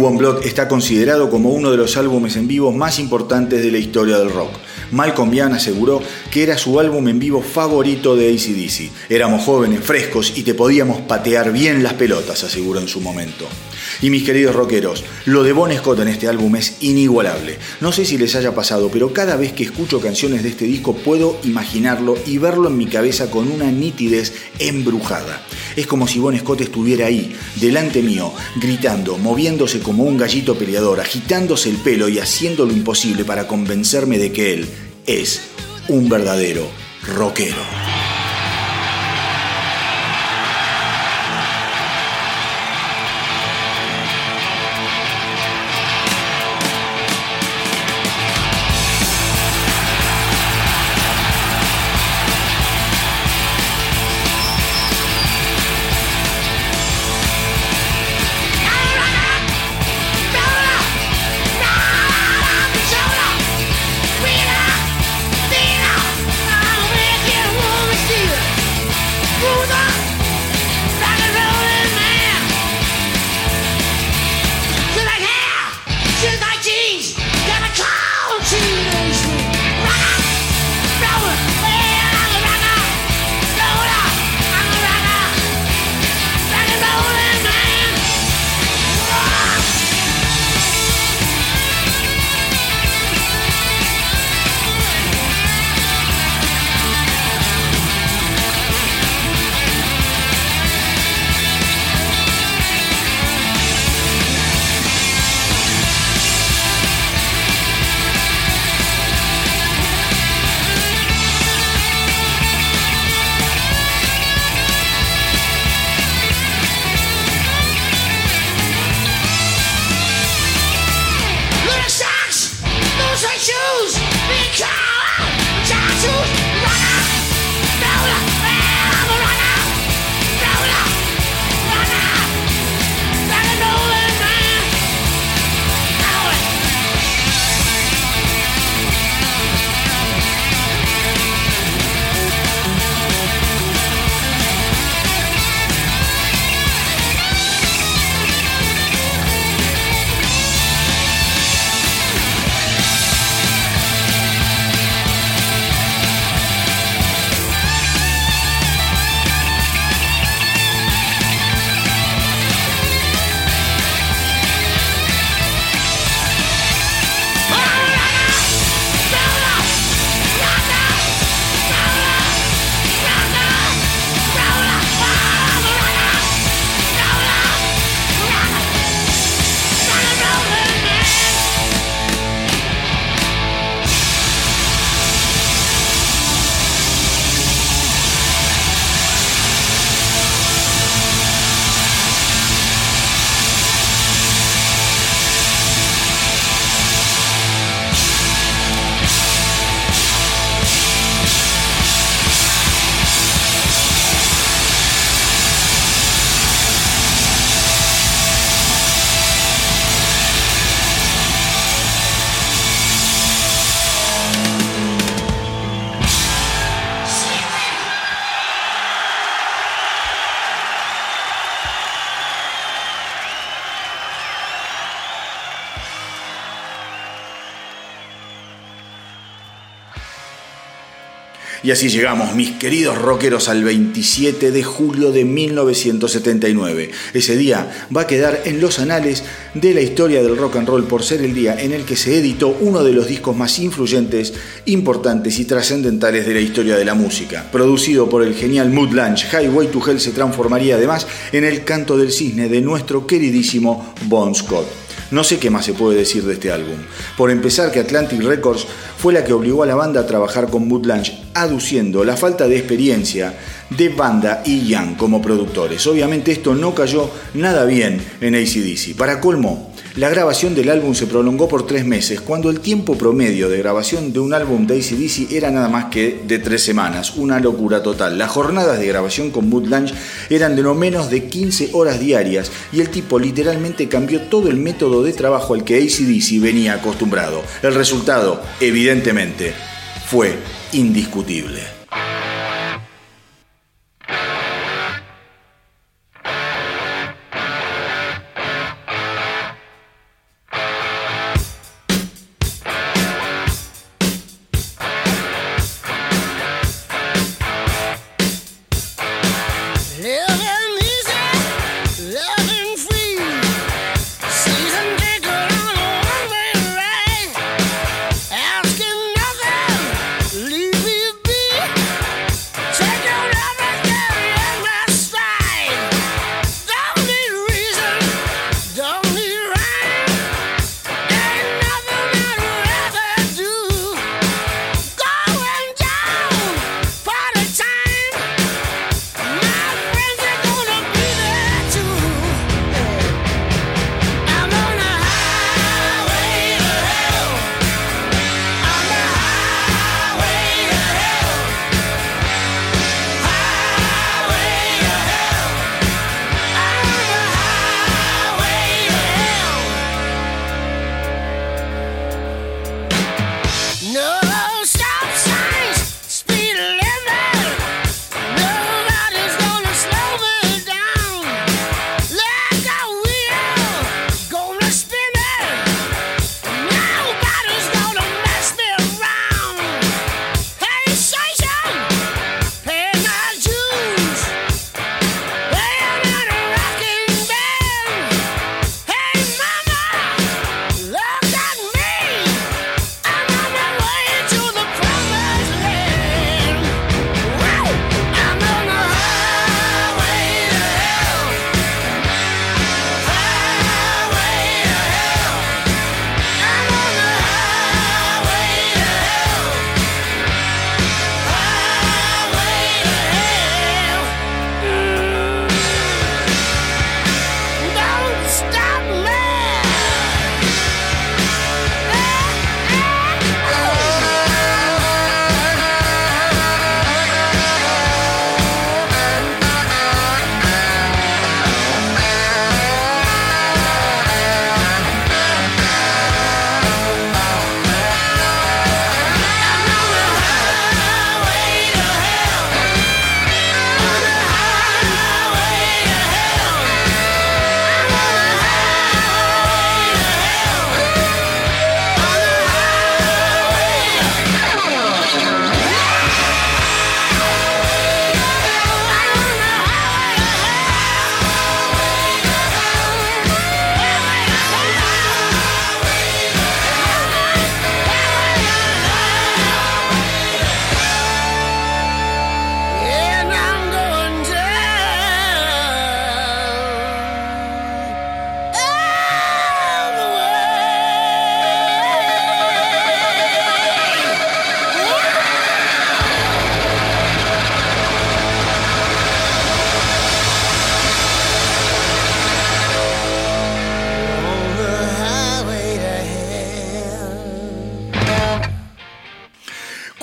Want Blood está considerado como uno de los álbumes en vivo más importantes de la historia del rock. Malcolm Young aseguró que era su álbum en vivo favorito de ACDC. Éramos jóvenes, frescos y te podíamos patear bien las pelotas, aseguró en su momento. Y mis queridos rockeros, lo de Bon Scott en este álbum es inigualable. No sé si les haya pasado, pero cada vez que escucho canciones de este disco puedo imaginarlo y verlo en mi cabeza con una nitidez embrujada. Es como si Bon Scott estuviera ahí, delante mío, gritando, moviéndose como un gallito peleador, agitándose el pelo y haciendo lo imposible para convencerme de que él es un verdadero rockero. Y así llegamos, mis queridos rockeros, al 27 de julio de 1979. Ese día va a quedar en los anales de la historia del rock and roll por ser el día en el que se editó uno de los discos más influyentes, importantes y trascendentales de la historia de la música. Producido por el genial Mood Lunch, Highway to Hell se transformaría además en el canto del cisne de nuestro queridísimo Bon Scott. No sé qué más se puede decir de este álbum. Por empezar, que Atlantic Records fue la que obligó a la banda a trabajar con Lunch, aduciendo la falta de experiencia de banda y Young como productores. Obviamente esto no cayó nada bien en ACDC. Para colmo, la grabación del álbum se prolongó por tres meses, cuando el tiempo promedio de grabación de un álbum de ACDC era nada más que de tres semanas, una locura total. Las jornadas de grabación con Mood Lunch eran de no menos de 15 horas diarias y el tipo literalmente cambió todo el método de trabajo al que ACDC venía acostumbrado. El resultado, evidentemente, fue indiscutible.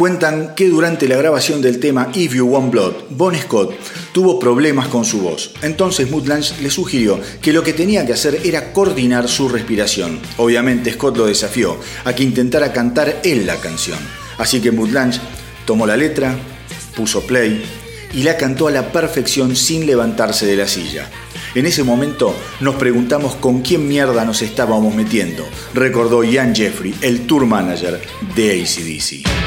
cuentan que durante la grabación del tema If You Want Blood, Bon Scott tuvo problemas con su voz. Entonces Moodlands le sugirió que lo que tenía que hacer era coordinar su respiración. Obviamente Scott lo desafió a que intentara cantar él la canción. Así que Moodlands tomó la letra, puso play y la cantó a la perfección sin levantarse de la silla. En ese momento nos preguntamos con quién mierda nos estábamos metiendo, recordó Ian Jeffrey, el tour manager de ACDC.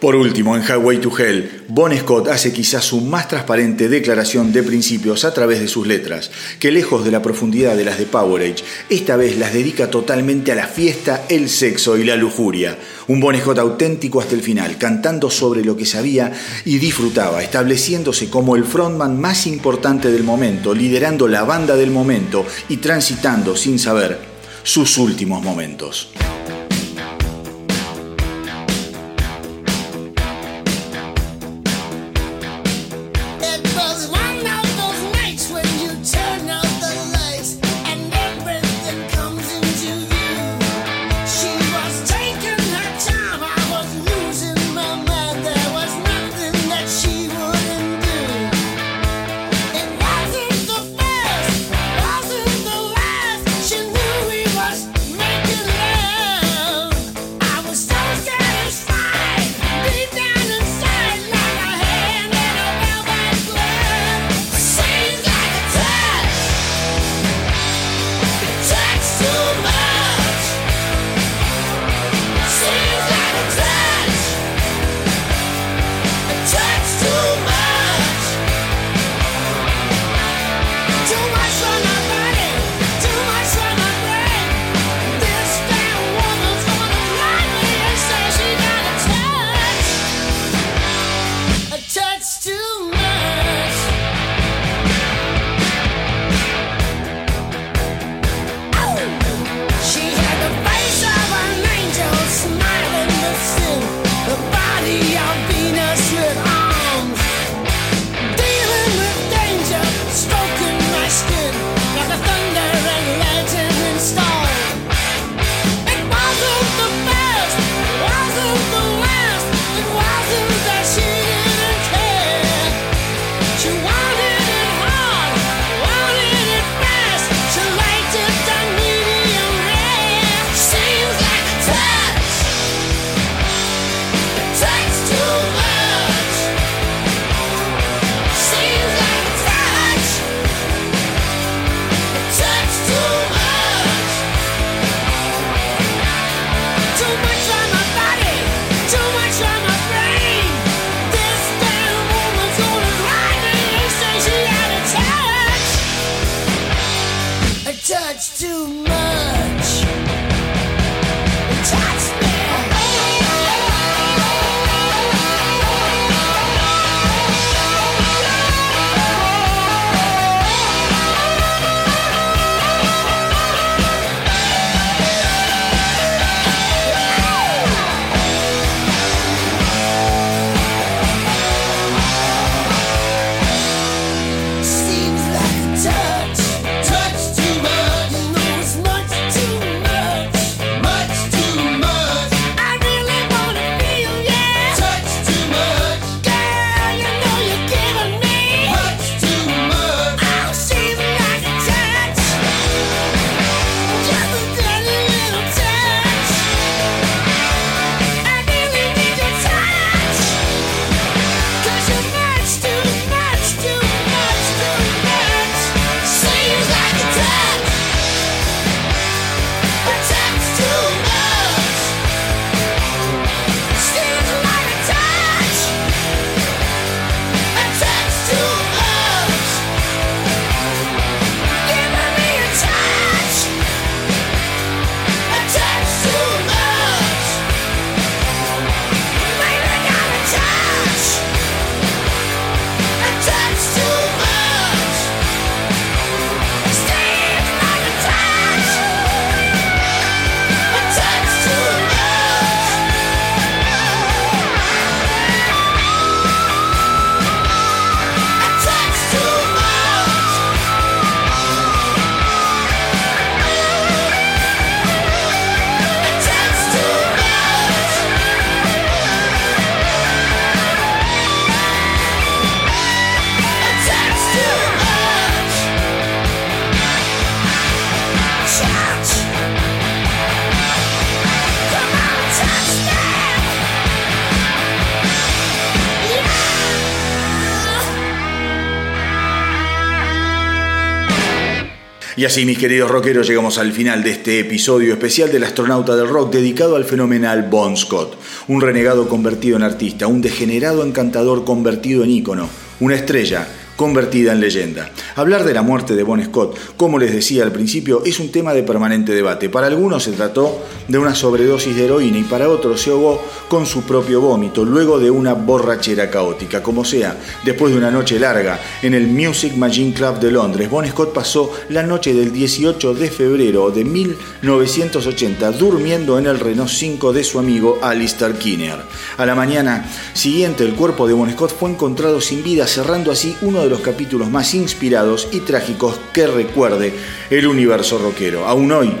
Por último, en Highway to Hell, Bon Scott hace quizás su más transparente declaración de principios a través de sus letras, que lejos de la profundidad de las de Powerage, esta vez las dedica totalmente a la fiesta, el sexo y la lujuria. Un Bon Scott auténtico hasta el final, cantando sobre lo que sabía y disfrutaba, estableciéndose como el frontman más importante del momento, liderando la banda del momento y transitando sin saber sus últimos momentos. Y así, mis queridos rockeros, llegamos al final de este episodio especial del astronauta del rock dedicado al fenomenal Bon Scott, un renegado convertido en artista, un degenerado encantador convertido en ícono, una estrella convertida en leyenda. Hablar de la muerte de Bon Scott, como les decía al principio, es un tema de permanente debate. Para algunos se trató de una sobredosis de heroína y para otros se ahogó con su propio vómito, luego de una borrachera caótica. Como sea, después de una noche larga en el Music Machine Club de Londres, Bon Scott pasó la noche del 18 de febrero de 1980 durmiendo en el Renault 5 de su amigo Alistair Kinner. A la mañana siguiente, el cuerpo de Bon Scott fue encontrado sin vida, cerrando así uno de los capítulos más inspirados y trágicos que recuerde el universo rockero. Aún hoy,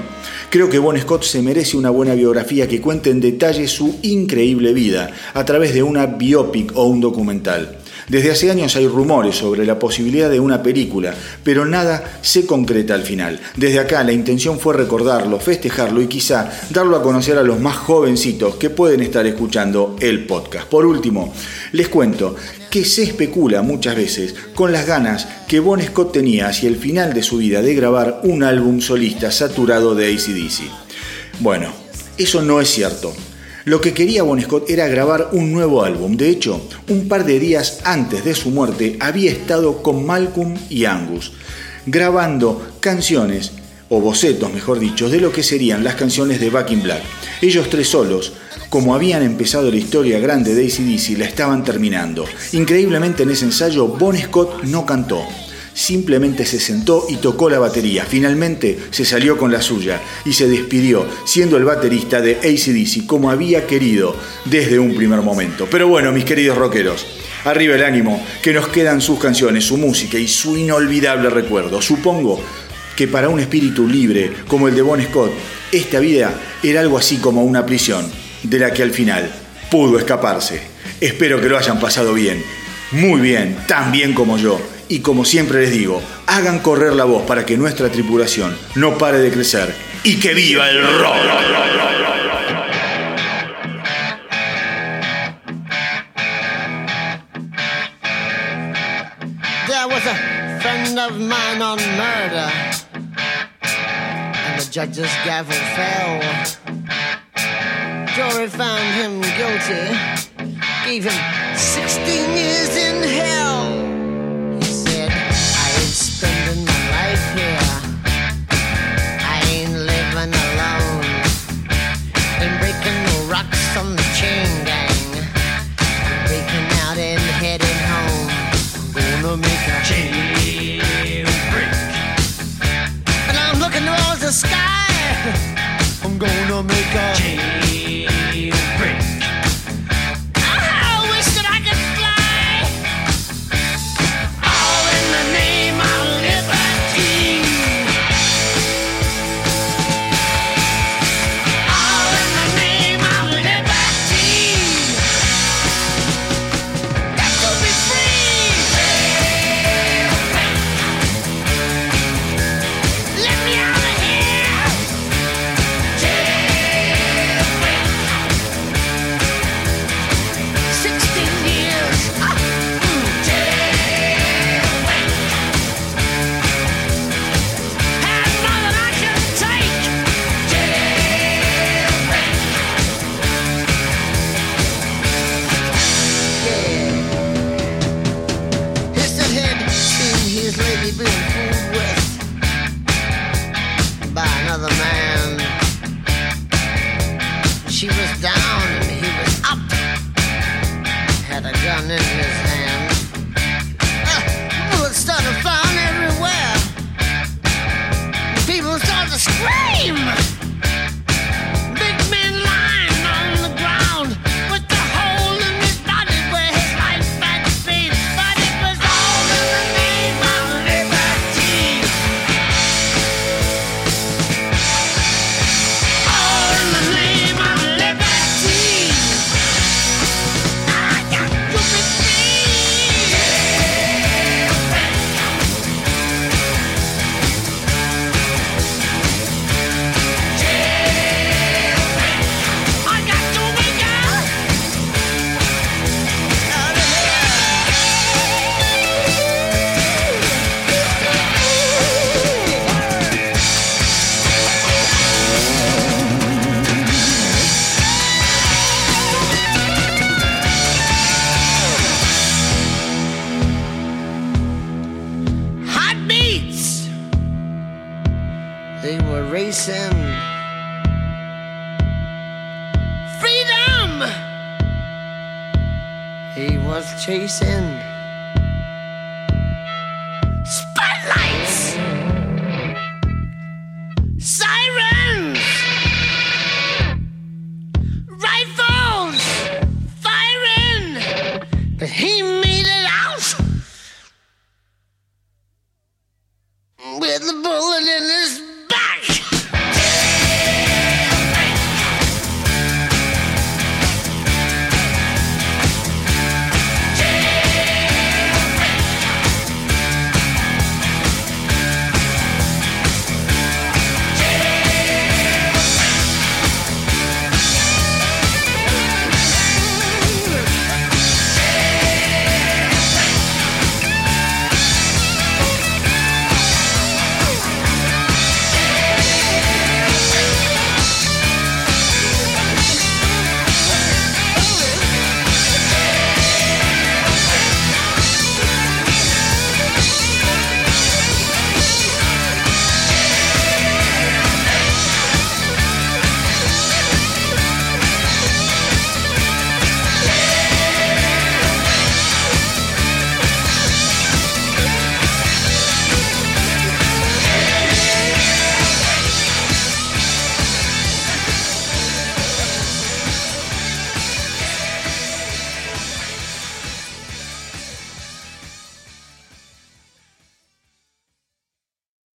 creo que Bon Scott se merece una buena biografía que cuente en detalle su increíble vida a través de una biopic o un documental. Desde hace años hay rumores sobre la posibilidad de una película, pero nada se concreta al final. Desde acá la intención fue recordarlo, festejarlo y quizá darlo a conocer a los más jovencitos que pueden estar escuchando el podcast. Por último, les cuento que se especula muchas veces con las ganas que Bon Scott tenía hacia el final de su vida de grabar un álbum solista saturado de ACDC. Bueno, eso no es cierto. Lo que quería Bon Scott era grabar un nuevo álbum. De hecho, un par de días antes de su muerte había estado con Malcolm y Angus, grabando canciones, o bocetos mejor dicho, de lo que serían las canciones de Back in Black. Ellos tres solos, como habían empezado la historia grande de ACDC, la estaban terminando. Increíblemente en ese ensayo, Bon Scott no cantó simplemente se sentó y tocó la batería. Finalmente se salió con la suya y se despidió, siendo el baterista de ACDC como había querido desde un primer momento. Pero bueno, mis queridos rockeros, arriba el ánimo, que nos quedan sus canciones, su música y su inolvidable recuerdo. Supongo que para un espíritu libre como el de Bon Scott, esta vida era algo así como una prisión, de la que al final pudo escaparse. Espero que lo hayan pasado bien, muy bien, tan bien como yo y como siempre les digo, hagan correr la voz para que nuestra tripulación no pare de crecer y que viva el rock. The judge's gavel fell. Jury found him guilty, gave him 16 years in hell. He said, I ain't spending my life here. I ain't living alone. Ain't breaking no rocks on the chain sky. I'm gonna make a jailbreak.